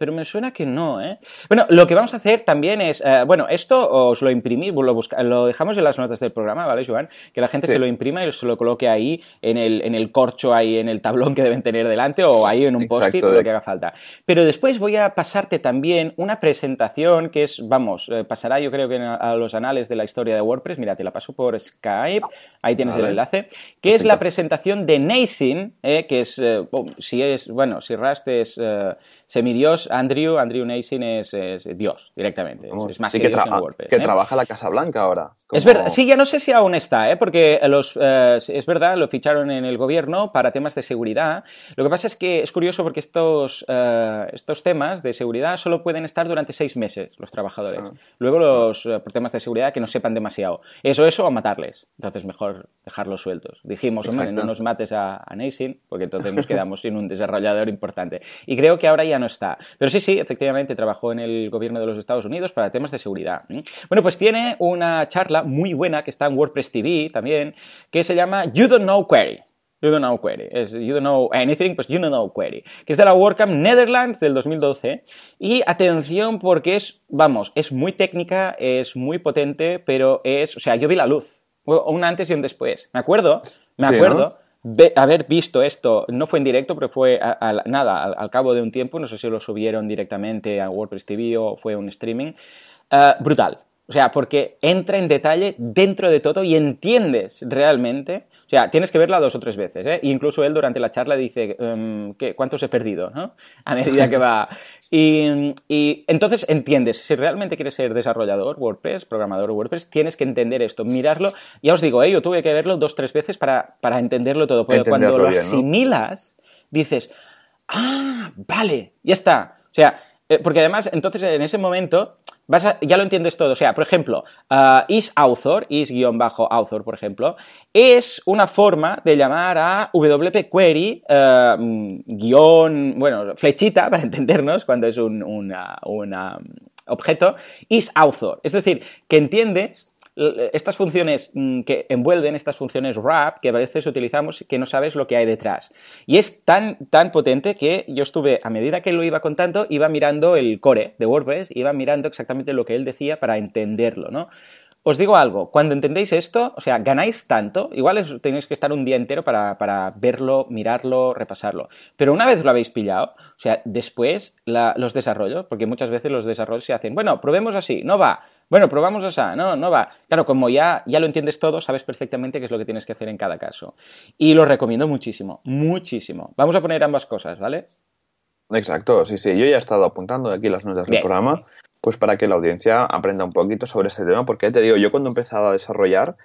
pero me suena que no, ¿eh? Bueno, lo que vamos a hacer también es, eh, bueno, esto os lo imprimís, lo, lo dejamos en las notas del programa, ¿vale, Joan? Que la gente se lo imprima y se lo coloque ahí en el, en el corcho, ahí en el tablón que deben tener delante o ahí en un post-it lo que haga falta. Pero después voy a pasarte también una presentación que es, vamos, eh, pasará yo creo que a los anales de la historia de WordPress, mira, te la paso por Skype, ahí tienes el enlace, que es la presentación de Nasin, eh, que es, si es, bueno, si Rust es semidios, Andrew, Andrew Nason es, Dios directamente. Es, más que, Dios en WordPress. Que trabaja la Casa Blanca ahora. Es verdad, sí, ya no sé si aún está, ¿eh? porque los, es verdad, lo ficharon en el gobierno para temas de seguridad. Lo que pasa es que es curioso porque estos, estos temas de seguridad solo pueden estar durante seis meses los trabajadores. Ah. Luego los por temas de seguridad que no sepan demasiado. Eso, eso o matarles. Entonces mejor dejarlos sueltos. Dijimos, hombre, no nos mates a, a porque entonces nos quedamos sin un desarrollador importante. Y creo que ahora ya no está. Pero sí, sí, efectivamente trabajó en el gobierno de los Estados Unidos para temas de seguridad. Bueno, pues tiene una charla muy buena que está en WordPress TV también, que se llama You Don't Know Query. You don't know query. Es you don't know anything, pues you don't know query. Que es de la WordCamp Netherlands del 2012. Y atención porque es, vamos, es muy técnica, es muy potente, pero es, o sea, yo vi la luz. Un antes y un después. Me acuerdo, me acuerdo haber visto esto, no fue en directo, pero fue nada, al, cabo de un tiempo, no sé si lo subieron directamente a WordPress TV o fue un streaming, eh, brutal. O sea, porque entra en detalle dentro de todo y entiendes realmente. O sea, tienes que verla dos o tres veces. ¿eh? Incluso él durante la charla dice, em, ¿qué, ¿cuántos he perdido? ¿no? A medida que va. Y, entonces entiendes, si realmente quieres ser desarrollador WordPress, programador WordPress, tienes que entender esto, mirarlo. Ya os digo, ¿eh? yo tuve que verlo dos o tres veces para, entenderlo todo. Pero cuando lo asimilas, dices, ah, vale, ya está. O sea, porque además, entonces en ese momento ya lo entiendes todo. O sea, por ejemplo, uh, isAuthor, is-author, por ejemplo, es una forma de llamar a WP Query, uh, guion, bueno, flechita, para entendernos, cuando es un una, una objeto, isAuthor. Es decir, que entiendes estas funciones mm, que envuelven, estas funciones wrap, que a veces utilizamos, que no sabes lo que hay detrás. Y es tan, tan potente que yo estuve, a medida que lo iba contando, iba mirando el core de WordPress, iba mirando exactamente lo que él decía para entenderlo, ¿no? Os digo algo, cuando entendéis esto, o sea, ganáis tanto, igual tenéis que estar un día entero para, verlo, mirarlo, repasarlo. Pero una vez lo habéis pillado, o sea, después los desarrollos, porque muchas veces los desarrollos se hacen, bueno, probemos así, no va, bueno, probamos esa, no, no va. Claro, como ya, ya lo entiendes todo, sabes perfectamente qué es lo que tienes que hacer en cada caso. Y lo recomiendo muchísimo, muchísimo. Vamos a poner ambas cosas, ¿vale? Exacto, sí, sí. Yo ya he estado apuntando aquí las notas del programa, pues para que la audiencia aprenda un poquito sobre este tema, porque te digo, yo cuando he empezado a desarrollar,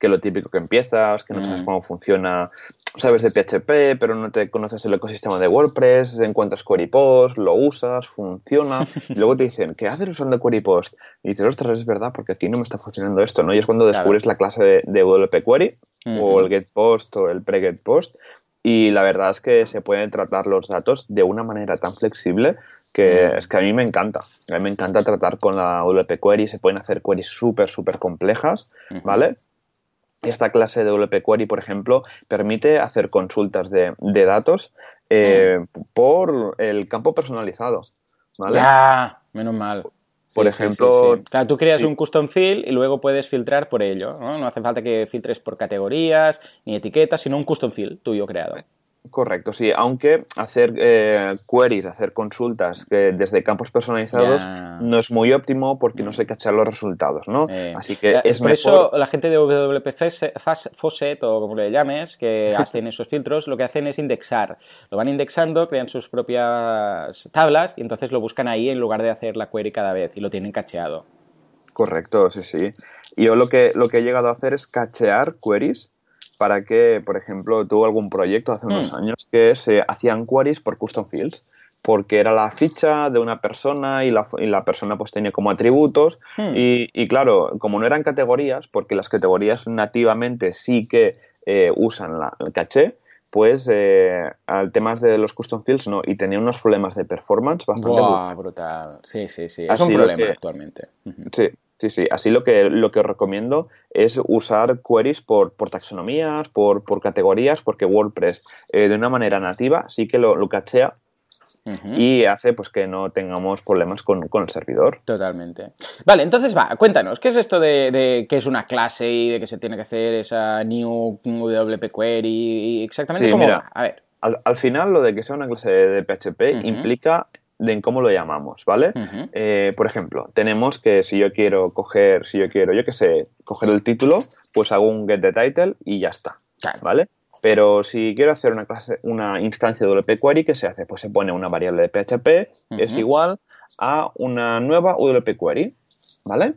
que lo típico que empiezas, que no sabes mm. cómo funciona sabes de PHP, pero no te conoces el ecosistema de WordPress, encuentras QueryPost, lo usas, funciona, y luego te dicen, ¿qué haces usando QueryPost? Y dices, ostras, es verdad, porque aquí no me está funcionando esto, ¿no? Y es cuando descubres la clase de, WP Query, o el GetPost, o el pre-GetPost, y la verdad es que se pueden tratar los datos de una manera tan flexible que es que a mí me encanta. A mí me encanta tratar con la WP Query, se pueden hacer queries súper, súper complejas, ¿vale? Esta clase de WP Query, por ejemplo, permite hacer consultas de, datos eh, por el campo personalizado. ¿vale? Ya, menos mal. Por ejemplo, claro, tú creas un custom field y luego puedes filtrar por ello. ¿no? no hace falta que filtres por categorías ni etiquetas, sino un custom field tuyo creado. Correcto, sí, aunque hacer eh, queries, hacer consultas que desde campos personalizados no es muy óptimo porque no se cachan los resultados, ¿no? Eh, Así que es Por eso la gente de WP Faucet o como le llames, que hacen esos filtros, lo que hacen es indexar. Lo van indexando, crean sus propias tablas y entonces lo buscan ahí en lugar de hacer la query cada vez y lo tienen cacheado. Correcto, sí, sí. Yo lo que, lo que he llegado a hacer es cachear queries para que, por ejemplo, tuvo algún proyecto hace unos hmm. años que se hacían queries por custom fields, porque era la ficha de una persona y la, y la persona pues tenía como atributos hmm. y, claro, como no eran categorías, porque las categorías nativamente sí que eh, usan la, el caché, pues eh, al temas de los custom fields no, y tenía unos problemas de performance bastante brutal. Sí, sí, sí. Es un problema actualmente. Sí, Sí, sí. Así lo que, lo que os recomiendo es usar queries por, por taxonomías, por, por, categorías, porque WordPress eh, de una manera nativa sí que lo, cachea y hace pues que no tengamos problemas con, el servidor. Totalmente. Vale, entonces va, cuéntanos, ¿qué es esto de, de, que es una clase y de que se tiene que hacer esa new WP query? Exactamente cómo va? A ver. Al, final, lo de que sea una clase de PHP implica de en cómo lo llamamos, ¿vale? Eh, por ejemplo, tenemos que si yo quiero coger, si yo quiero, yo qué sé, coger el título, pues hago un get the title y ya está, ¿vale? Pero si quiero hacer una clase, una instancia de WP Query, ¿qué se hace? Pues se pone una variable de PHP, es igual a una nueva WP Query. ¿Vale?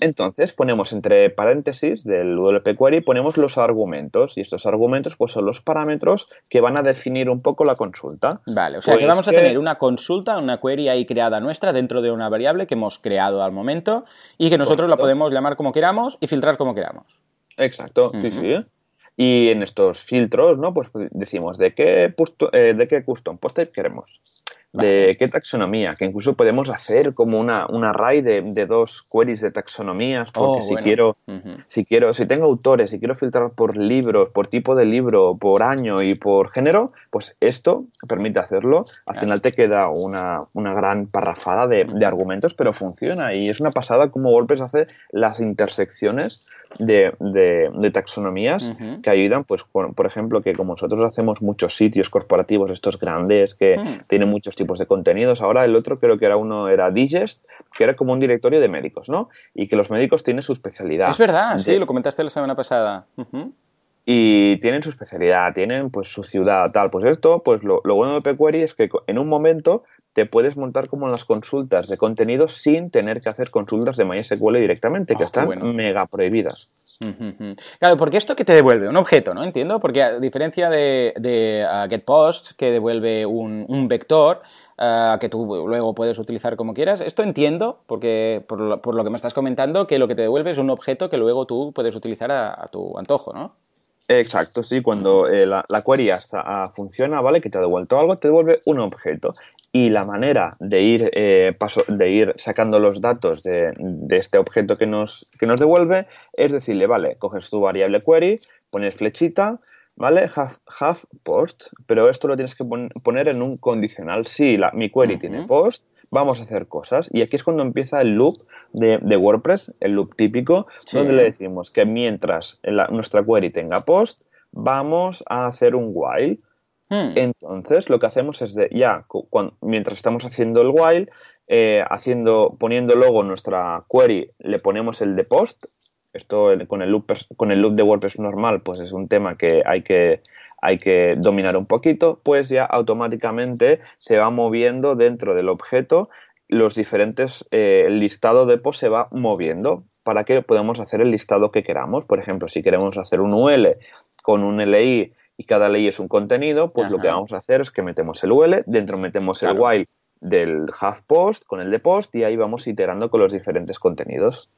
Entonces ponemos entre paréntesis del WP Query, ponemos los argumentos y estos argumentos pues son los parámetros que van a definir un poco la consulta. Vale, o sea que pues vamos a tener una consulta, una query ahí creada nuestra dentro de una variable que hemos creado al momento y que nosotros la podemos llamar como queramos y filtrar como queramos. Exacto, sí, sí. Y en estos filtros, ¿no? Pues decimos de qué, eh, de qué custom post queremos de qué taxonomía, que incluso podemos hacer como una, un array de, dos queries de taxonomías, porque oh, si quiero, si quiero, si tengo autores, si quiero filtrar por libros, por tipo de libro, por año y por género, pues esto permite hacerlo. Al final te queda una, gran parrafada de, argumentos, pero funciona y es una pasada como WordPress hace las intersecciones de, taxonomías que ayudan, pues, por, ejemplo, que como nosotros hacemos muchos sitios corporativos, estos grandes, que mm. tienen muchos tipos de contenidos. Ahora el otro creo que era uno, era Digest, que era como un directorio de médicos, ¿no? Y que los médicos tienen su especialidad. Es verdad, sí, lo comentaste la semana pasada. Y tienen su especialidad, tienen pues su ciudad, tal. Pues esto, pues lo, bueno de PQuery es que en un momento te puedes montar como en las consultas de contenidos sin tener que hacer consultas de MySQL directamente, que ah, están mega prohibidas. Claro, porque esto que te devuelve un objeto, ¿no? Entiendo, porque a diferencia de, de GetPost, que devuelve un, vector, uh, que tú luego puedes utilizar como quieras. Esto entiendo, porque por lo, que me estás comentando, que lo que te devuelve es un objeto que luego tú puedes utilizar a tu antojo, ¿no? Exacto, sí, cuando eh, la, query hasta, ah, funciona, ¿vale? Que te ha devuelto algo, te devuelve un objeto. Y la manera de ir, eh, paso, de ir sacando los datos de, este objeto que nos, que nos devuelve es decirle, vale, coges tu variable query, pones flechita, ¿vale? Have, post, pero esto lo tienes que poner en un condicional. Si la, mi query tiene post, vamos a hacer cosas. Y aquí es cuando empieza el loop de, WordPress, el loop típico, donde le decimos que mientras nuestra query tenga post, vamos a hacer un while. Hmm. Entonces, lo que hacemos es de ya, mientras estamos haciendo el while, eh, haciendo, poniendo luego nuestra query, le ponemos el de post. Esto con el, loop, con el loop de WordPress normal, pues es un tema que hay que hay que dominar un poquito, pues ya automáticamente se va moviendo dentro del objeto los diferentes, eh, el listado de post se va moviendo. Para que podamos hacer el listado que queramos. Por ejemplo, si queremos hacer un UL con un LI y cada LI es un contenido, pues lo que vamos a hacer es que metemos el UL, dentro metemos el while del half post con el de post y ahí vamos iterando con los diferentes contenidos.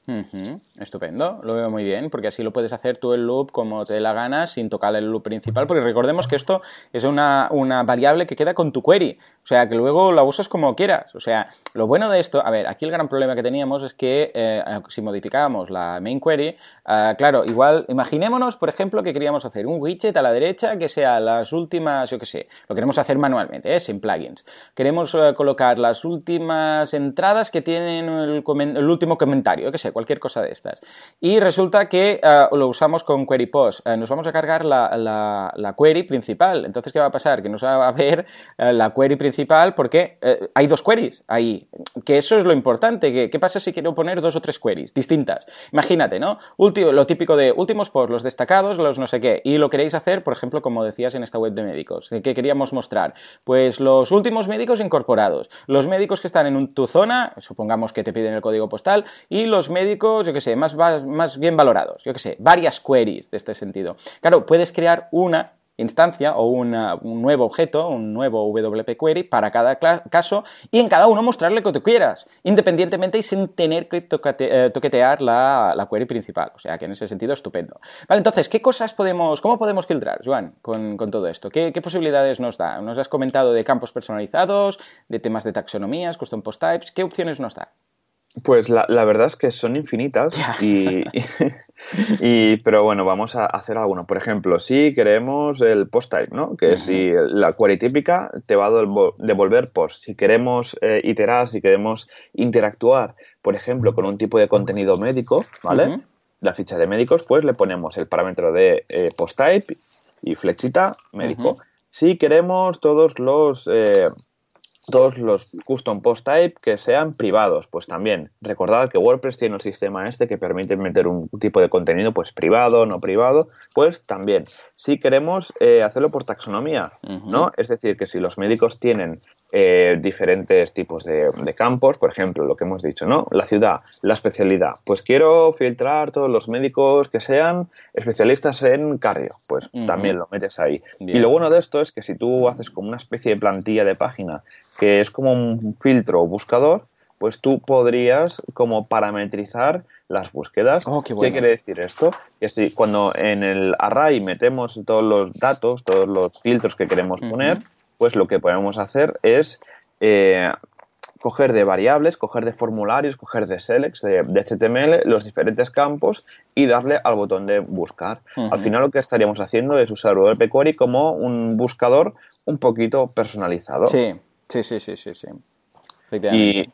Estupendo, lo veo muy bien, porque así lo puedes hacer tú el loop como te dé la gana sin tocar el loop principal, porque recordemos que esto es una, una, variable que queda con tu query, o sea que luego la usas como quieras. O sea, lo bueno de esto, a ver, aquí el gran problema que teníamos es que eh, si modificábamos la main query, ah, claro, igual, imaginémonos, por ejemplo, que queríamos hacer un widget a la derecha que sea las últimas, yo qué sé, lo queremos hacer manualmente, ¿eh? sin plugins. Queremos eh, colocar las últimas entradas que tienen el, último comentario, que sé, cualquier cosa de estas. Y resulta que eh, lo usamos con query post. Eh, nos vamos a cargar la, query principal. Entonces, ¿qué va a pasar? Que nos va a ver eh, la query principal porque hay dos queries ahí. Que eso es lo importante. ¿Qué pasa si quiero poner dos o tres queries distintas? Imagínate, ¿no? lo típico de últimos posts, los destacados, los no sé qué. Y lo queréis hacer, por ejemplo, como decías en esta web de médicos. ¿Qué queríamos mostrar? Pues los últimos médicos incorporados los médicos que están en tu zona, supongamos que te piden el código postal, y los médicos, yo que sé, más, más bien valorados, yo que sé, varias queries de este sentido. Claro, puedes crear una instancia o un nuevo objeto, un nuevo WP Query para cada caso y en cada uno mostrarle lo que tú quieras, independientemente y sin tener que eh, toquetear la, query principal. O sea que en ese sentido estupendo. Vale, entonces, ¿qué cosas podemos, cómo podemos filtrar, Joan, con, todo esto? ¿Qué, posibilidades nos da? Nos has comentado de campos personalizados, de temas de taxonomías, custom post types, ¿qué opciones nos da? Pues la, verdad es que son infinitas y, y, pero bueno, vamos a hacer alguno. Por ejemplo, si queremos el post type, ¿no? Que si la query típica te va a devolver post. Si queremos eh, iterar, si queremos interactuar, por ejemplo, con un tipo de contenido médico, ¿vale? La ficha de médicos, pues le ponemos el parámetro de eh, post type y flechita médico. Si queremos todos los eh, todos los custom post type que sean privados, pues también. Recordad que WordPress tiene el sistema este que permite meter un tipo de contenido pues privado, no privado, pues también. Si queremos eh, hacerlo por taxonomía, ¿no? Es decir, que si los médicos tienen eh, diferentes tipos de, campos, por ejemplo, lo que hemos dicho, ¿no? La ciudad, la especialidad. Pues quiero filtrar todos los médicos que sean especialistas en cardio, pues también lo metes ahí. Y lo bueno de esto es que si tú haces como una especie de plantilla de página que es como un filtro o buscador, pues tú podrías como parametrizar las búsquedas. Oh, qué, quiere decir esto? Que si cuando en el array metemos todos los datos, todos los filtros que queremos poner, pues lo que podemos hacer es eh, coger de variables, coger de formularios, coger de selects, de, HTML, los diferentes campos y darle al botón de buscar. Al final lo que estaríamos haciendo es usar WP Query como un buscador un poquito personalizado. Sí, sí, sí, sí, sí. sí. Y,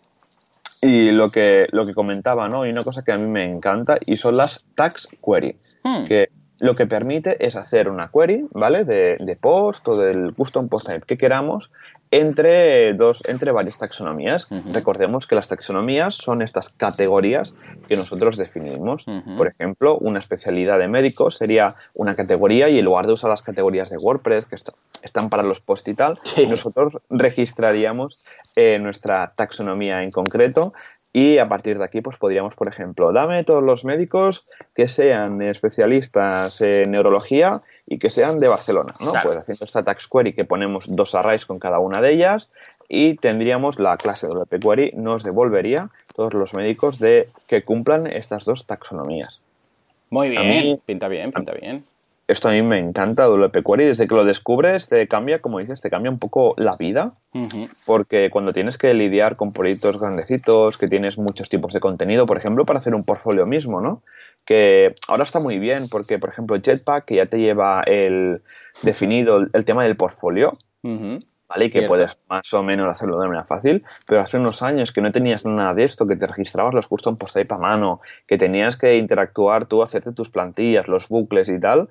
y, lo que, lo que comentaba, ¿no? Y una cosa que a mí me encanta y son las tags query. Hmm. Que lo que permite es hacer una query, ¿vale? De, de post o del custom post type que queramos entre dos, entre varias taxonomías. Recordemos que las taxonomías son estas categorías que nosotros definimos. Por ejemplo, una especialidad de médico sería una categoría y en lugar de usar las categorías de WordPress que están para los post y tal, nosotros registraríamos eh, nuestra taxonomía en concreto y a partir de aquí, pues podríamos, por ejemplo, dame todos los médicos que sean especialistas en neurología y que sean de Barcelona, ¿no? Pues haciendo esta tax query que ponemos dos arrays con cada una de ellas y tendríamos la clase de WP Query nos devolvería todos los médicos de que cumplan estas dos taxonomías. Muy bien, pinta bien, pinta bien esto a mí me encanta WP Query. Desde que lo descubres, te cambia, como dices, te cambia un poco la vida. Porque cuando tienes que lidiar con proyectos grandecitos, que tienes muchos tipos de contenido, por ejemplo, para hacer un portfolio mismo, ¿no? Que ahora está muy bien, porque, por ejemplo, Jetpack, que ya te lleva el definido el, tema del portfolio. ¿vale? Y que puedes más o menos hacerlo de manera fácil, pero hace unos años que no tenías nada de esto, que te registrabas los custom post type a mano, que tenías que interactuar tú, hacerte tus plantillas, los bucles y tal,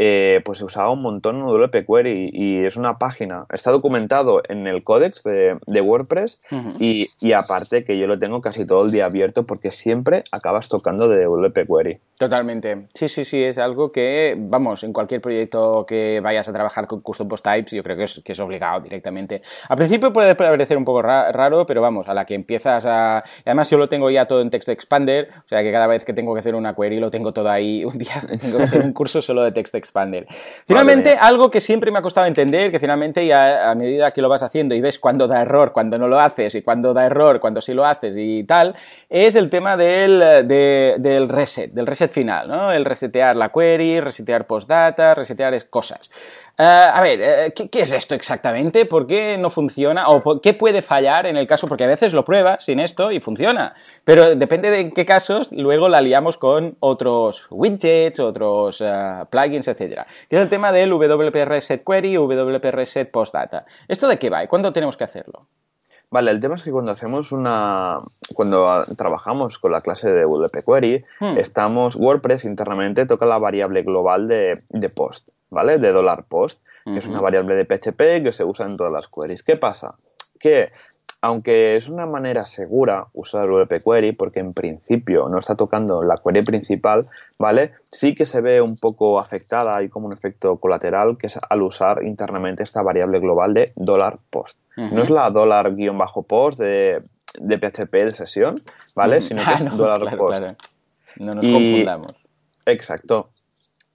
eh, pues se usaba un montón WP Query y es una página, está documentado en el códex de, WordPress y, aparte que yo lo tengo casi todo el día abierto porque siempre acabas tocando de WP Query. Totalmente. Sí, sí, sí, es algo que, vamos, en cualquier proyecto que vayas a trabajar con Custom Post Types, yo creo que es, que es obligado directamente. Al principio puede parecer un poco raro, pero vamos, a la que empiezas a... Además yo lo tengo ya todo en Text Expander, o sea que cada vez que tengo que hacer una query lo tengo todo ahí, un día tengo que hacer un curso solo de Text Expander expander. Finalmente, algo que siempre me ha costado entender, que finalmente ya a medida que lo vas haciendo y ves cuándo da error, cuando no lo haces, y cuándo da error, cuando sí lo haces y tal, es el tema del, del reset, del reset final, ¿no? El resetear la query, resetear postdata, resetear cosas. Eh, a ver, eh, ¿qué, es esto exactamente? ¿Por qué no funciona? ¿O qué puede fallar en el caso? Porque a veces lo pruebas sin esto y funciona. Pero depende de en qué casos, luego la liamos con otros widgets, otros eh, plugins, etc. Que es el tema del WP Reset Query, WP Reset Postdata. ¿Esto de qué va y cuándo tenemos que hacerlo? Vale, el tema es que cuando hacemos una. Cuando trabajamos con la clase de WP Query, hmm. estamos. WordPress internamente toca la variable global de, de post. ¿Vale? De dollar $post, que es una variable de PHP que se usa en todas las queries. ¿Qué pasa? Que aunque es una manera segura usar WP Query, porque en principio no está tocando la query principal, ¿vale? Sí que se ve un poco afectada, y como un efecto colateral, que es al usar internamente esta variable global de dólar $post. No es la dólar guion bajo post de, de PHP de sesión, ¿vale? Sino que es dólar post. No nos confundamos. Exacto.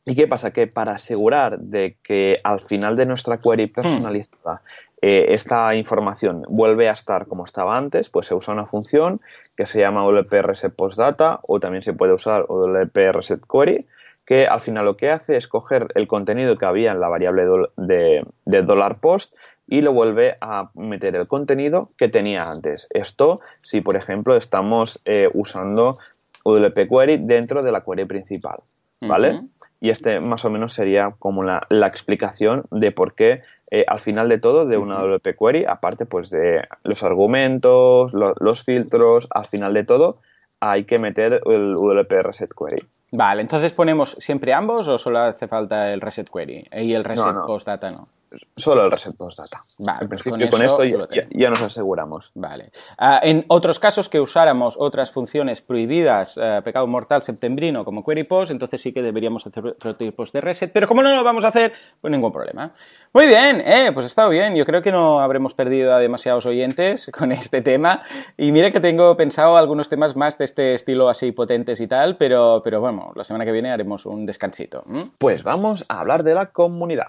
¿Y qué pasa? Que para asegurar de que al final de nuestra query hmm. personalizada eh, esta información vuelve a estar como estaba antes, pues se usa una función que se llama WP Reset Post Data o también se puede usar WP Reset Query, que al final lo que hace es coger el contenido que había en la variable de, de $post y lo vuelve a meter el contenido que tenía antes. Esto si, por ejemplo, estamos eh, usando WP Query dentro de la query principal. ¿Vale? Y este más o menos sería como la, explicación de por qué eh, al final de todo de una WP Query, aparte pues de los argumentos, los filtros, al final de todo hay que meter el WP Reset Query. Vale, entonces ponemos siempre ambos o solo hace falta el Reset Query y el Reset Post Data no? Solo el reset postdata. Vale, en pues principio con esto ya, nos aseguramos. Vale. Ah, en otros casos que usáramos otras funciones prohibidas, eh, pecado mortal septembrino como query post, entonces sí que deberíamos hacer otro tipos de reset, pero como no lo vamos a hacer, pues ningún problema. Muy bien, eh, pues ha estado bien. Yo creo que no habremos perdido a demasiados oyentes con este tema. Y mira que tengo pensado algunos temas más de este estilo así potentes y tal, pero, pero bueno, la semana que viene haremos un descansito. Pues vamos a hablar de la comunidad.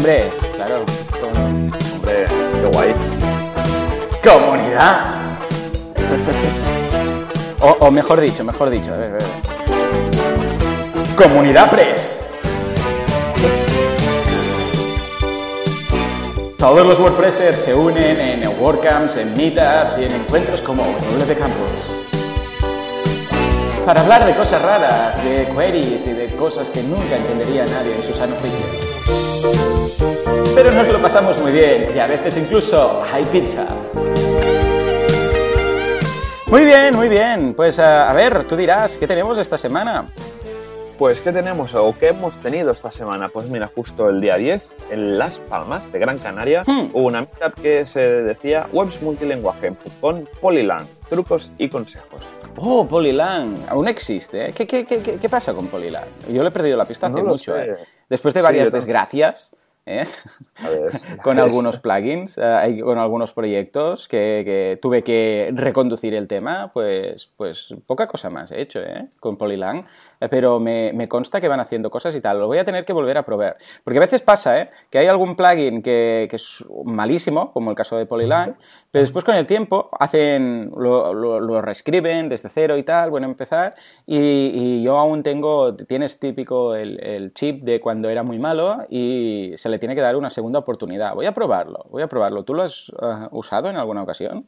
Hombre, claro. Hombre, qué guay. ¡Comunidad! o, o mejor dicho, mejor dicho. a ver, a ver. ¡Comunidad Press! Todos los WordPressers se unen en WordCamps, en Meetups y en encuentros como WP Campus. Para hablar de cosas raras, de queries y de cosas que nunca entendería nadie en su sano juicio. Pero nos lo pasamos muy bien y a veces incluso hay pizza. Muy bien, muy bien. Pues a, a ver, tú dirás, ¿qué tenemos esta semana? Pues, ¿qué tenemos o qué hemos tenido esta semana? Pues mira, justo el día 10, en Las Palmas de Gran Canaria, Hmm. hubo una meetup que se decía Webs Multilenguaje con Polylang, trucos y consejos. Oh, Polylang, aún existe. ¿eh? ¿Qué, qué, qué, qué- pasa con Polylang? Yo le he perdido la pista hace No mucho. ¿eh? Después de varias desgracias, ¿eh? A ver, con algunos plugins, eh, con algunos proyectos que, que tuve que reconducir el tema, pues, pues poca cosa más he hecho ¿eh? con Polylang, pero me, me consta que van haciendo cosas y tal. Lo voy a tener que volver a probar. Porque a veces pasa ¿eh? que hay algún plugin que, que es malísimo, como el caso de Polylang, pero después con el tiempo hacen, lo, lo- lo reescriben desde cero y tal, bueno, empezar, y, y yo aún tengo, tienes típico el, el chip de cuando era muy malo y se le tiene que dar una segunda oportunidad. Voy a probarlo, voy a probarlo. ¿Tú lo has eh, usado en alguna ocasión?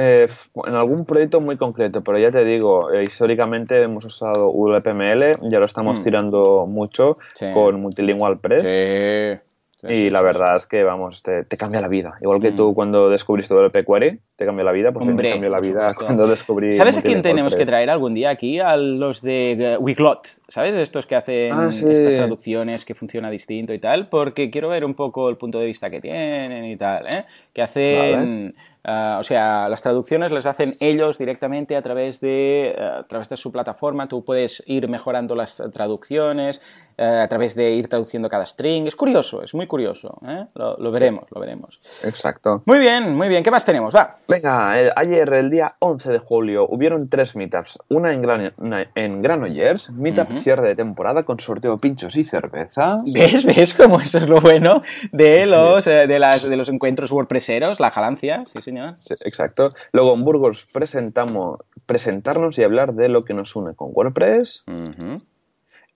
Eh, en algún proyecto muy concreto, pero ya te digo, eh, históricamente hemos usado WPML, ya lo estamos Mm. tirando mucho Sí. con Multilingual Press. Sí. Sí, Y la verdad es que, vamos, te, te cambia la vida. Igual que Mm. tú cuando descubriste WP Query, te cambia la vida, pues Hombre, me cambió la vida supuesto. cuando descubrí. ¿Sabes a quién tenemos que traer algún día aquí? A los de eh, Wiglot, ¿sabes? Estos que hacen Ah, sí. estas traducciones que funciona distinto y tal, porque quiero ver un poco el punto de vista que tienen y tal, ¿eh? Que hacen, ah, o sea, las traducciones las hacen ellos directamente a través de, eh, a través de su plataforma, tú puedes ir mejorando las traducciones, eh, a través de ir traduciendo cada string, es curioso, es muy curioso, ¿eh? Lo, lo veremos, lo veremos. Exacto. Muy bien, muy bien, ¿qué más tenemos? Va. Venga, el- ayer, el día 11 de julio, hubieron tres meetups. Una en, Gran, una en Granollers, meetup Ujú. cierre de temporada con sorteo pinchos y cerveza. ¿Ves? ¿Ves cómo eso es lo bueno de los, eh, de las, de los encuentros wordpresseros? La jalancia, sí señor. Sí, exacto. Luego en Burgos presentamos, presentarnos y hablar de lo que nos une con WordPress. Ujú.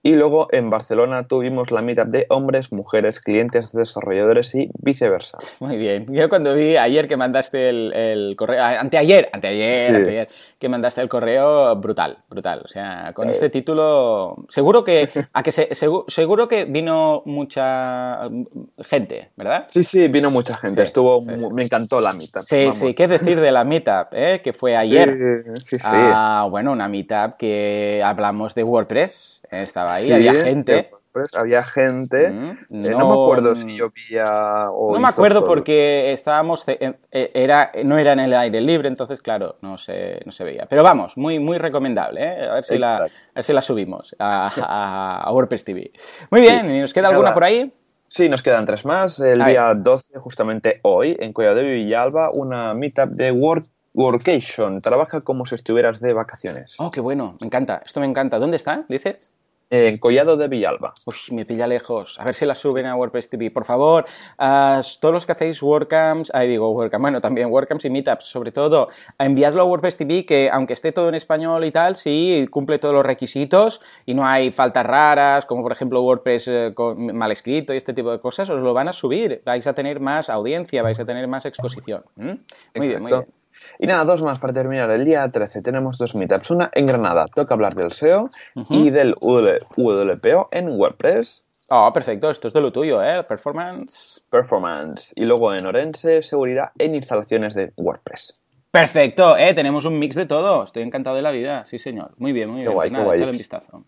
Y luego en Barcelona tuvimos la meetup de hombres, mujeres, clientes, desarrolladores y viceversa. Muy bien. Yo cuando vi ayer que mandaste el, el correo, anteayer, anteayer, Sí. anteayer, que mandaste el correo, brutal, brutal. O sea, con Eh. este título, seguro que, a que se- segu- seguro que vino mucha mm, gente, ¿verdad? Sí, sí, vino mucha gente. Sí, Estuvo, sí, me encantó la meetup. Sí, vamos. sí, qué decir de la meetup, ¿eh? que fue ayer. Sí, sí, sí. Ah, bueno, una meetup que hablamos de WordPress. Estaba ahí, Sí, había gente. WordPress, había gente. Mm, Eh, no, me acuerdo si llovía o. No me acuerdo porque estábamos eh, eh, era no era en el aire libre, entonces claro, no se, no se veía. Pero vamos, muy muy recomendable, ¿eh? A ver si la a ver si la subimos a, a- a WordPress TV. Muy bien, ¿y nos queda alguna por ahí? Sí, nos quedan tres más. El día 12, justamente hoy, en Collado de Villalba, una meetup de work, Workation. Trabaja como si estuvieras de vacaciones. Oh, qué bueno, me encanta, esto me encanta. ¿Dónde está? ¿Dices? En Collado de Villalba. Uy, me pilla lejos. A ver si la suben a WordPress TV. Por favor, a todos los que hacéis WordCamps, ahí digo WordCamp, bueno, también WordCamps y Meetups, sobre todo, enviadlo a WordPress TV, que aunque esté todo en español y tal, sí cumple todos los requisitos y no hay faltas raras, como por ejemplo WordPress eh, con- mal escrito y este tipo de cosas, os lo van a subir. Vais a tener más audiencia, vais a tener más exposición. ¿Mm? Muy bien, muy bien. Y nada, dos más para terminar. El día 13 tenemos dos meetups. Una en Granada, toca hablar del SEO y del WPO en WordPress Oh, perfecto, esto es de lo tuyo, ¿eh? Performance. Performance. Y luego en Orense, seguridad en instalaciones de WordPress. Perfecto, eh, tenemos un mix de todo. Estoy encantado de la vida, sí señor. Muy bien, muy bien. guay, Pues qué guay. échale un vistazo.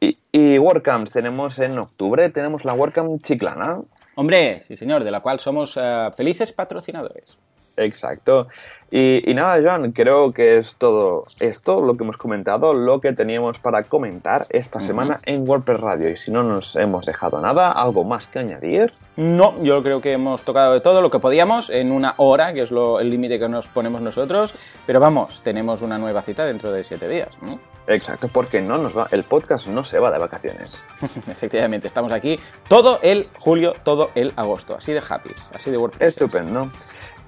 Y, y WordCamps tenemos en octubre, tenemos la WordCamp Chiclana. Hombre, sí señor, de la cual somos eh, felices patrocinadores. Exacto. Y, y nada, Joan, creo que es todo esto lo que hemos comentado, lo que teníamos para comentar esta semana en WordPress Radio. Y si no nos hemos dejado nada, algo más que añadir. No, yo creo que hemos tocado de todo lo que podíamos en una hora, que es lo- el límite que nos ponemos nosotros. Pero vamos, tenemos una nueva cita dentro de siete días. ¿no? Exacto, porque no nos va, el podcast no se va de vacaciones. Efectivamente, estamos aquí todo el julio, todo el agosto. Así de happy, así de WordPress. Estupendo.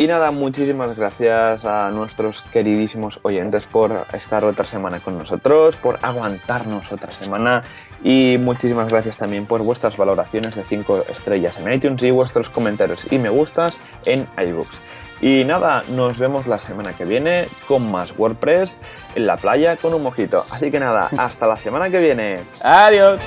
Y nada, muchísimas gracias a nuestros queridísimos oyentes por estar otra semana con nosotros, por aguantarnos otra semana y muchísimas gracias también por vuestras valoraciones de 5 estrellas en iTunes y vuestros comentarios y me gustas en iBooks. Y nada, nos vemos la semana que viene con más WordPress en la playa con un mojito. Así que nada, hasta la semana que viene. Adiós.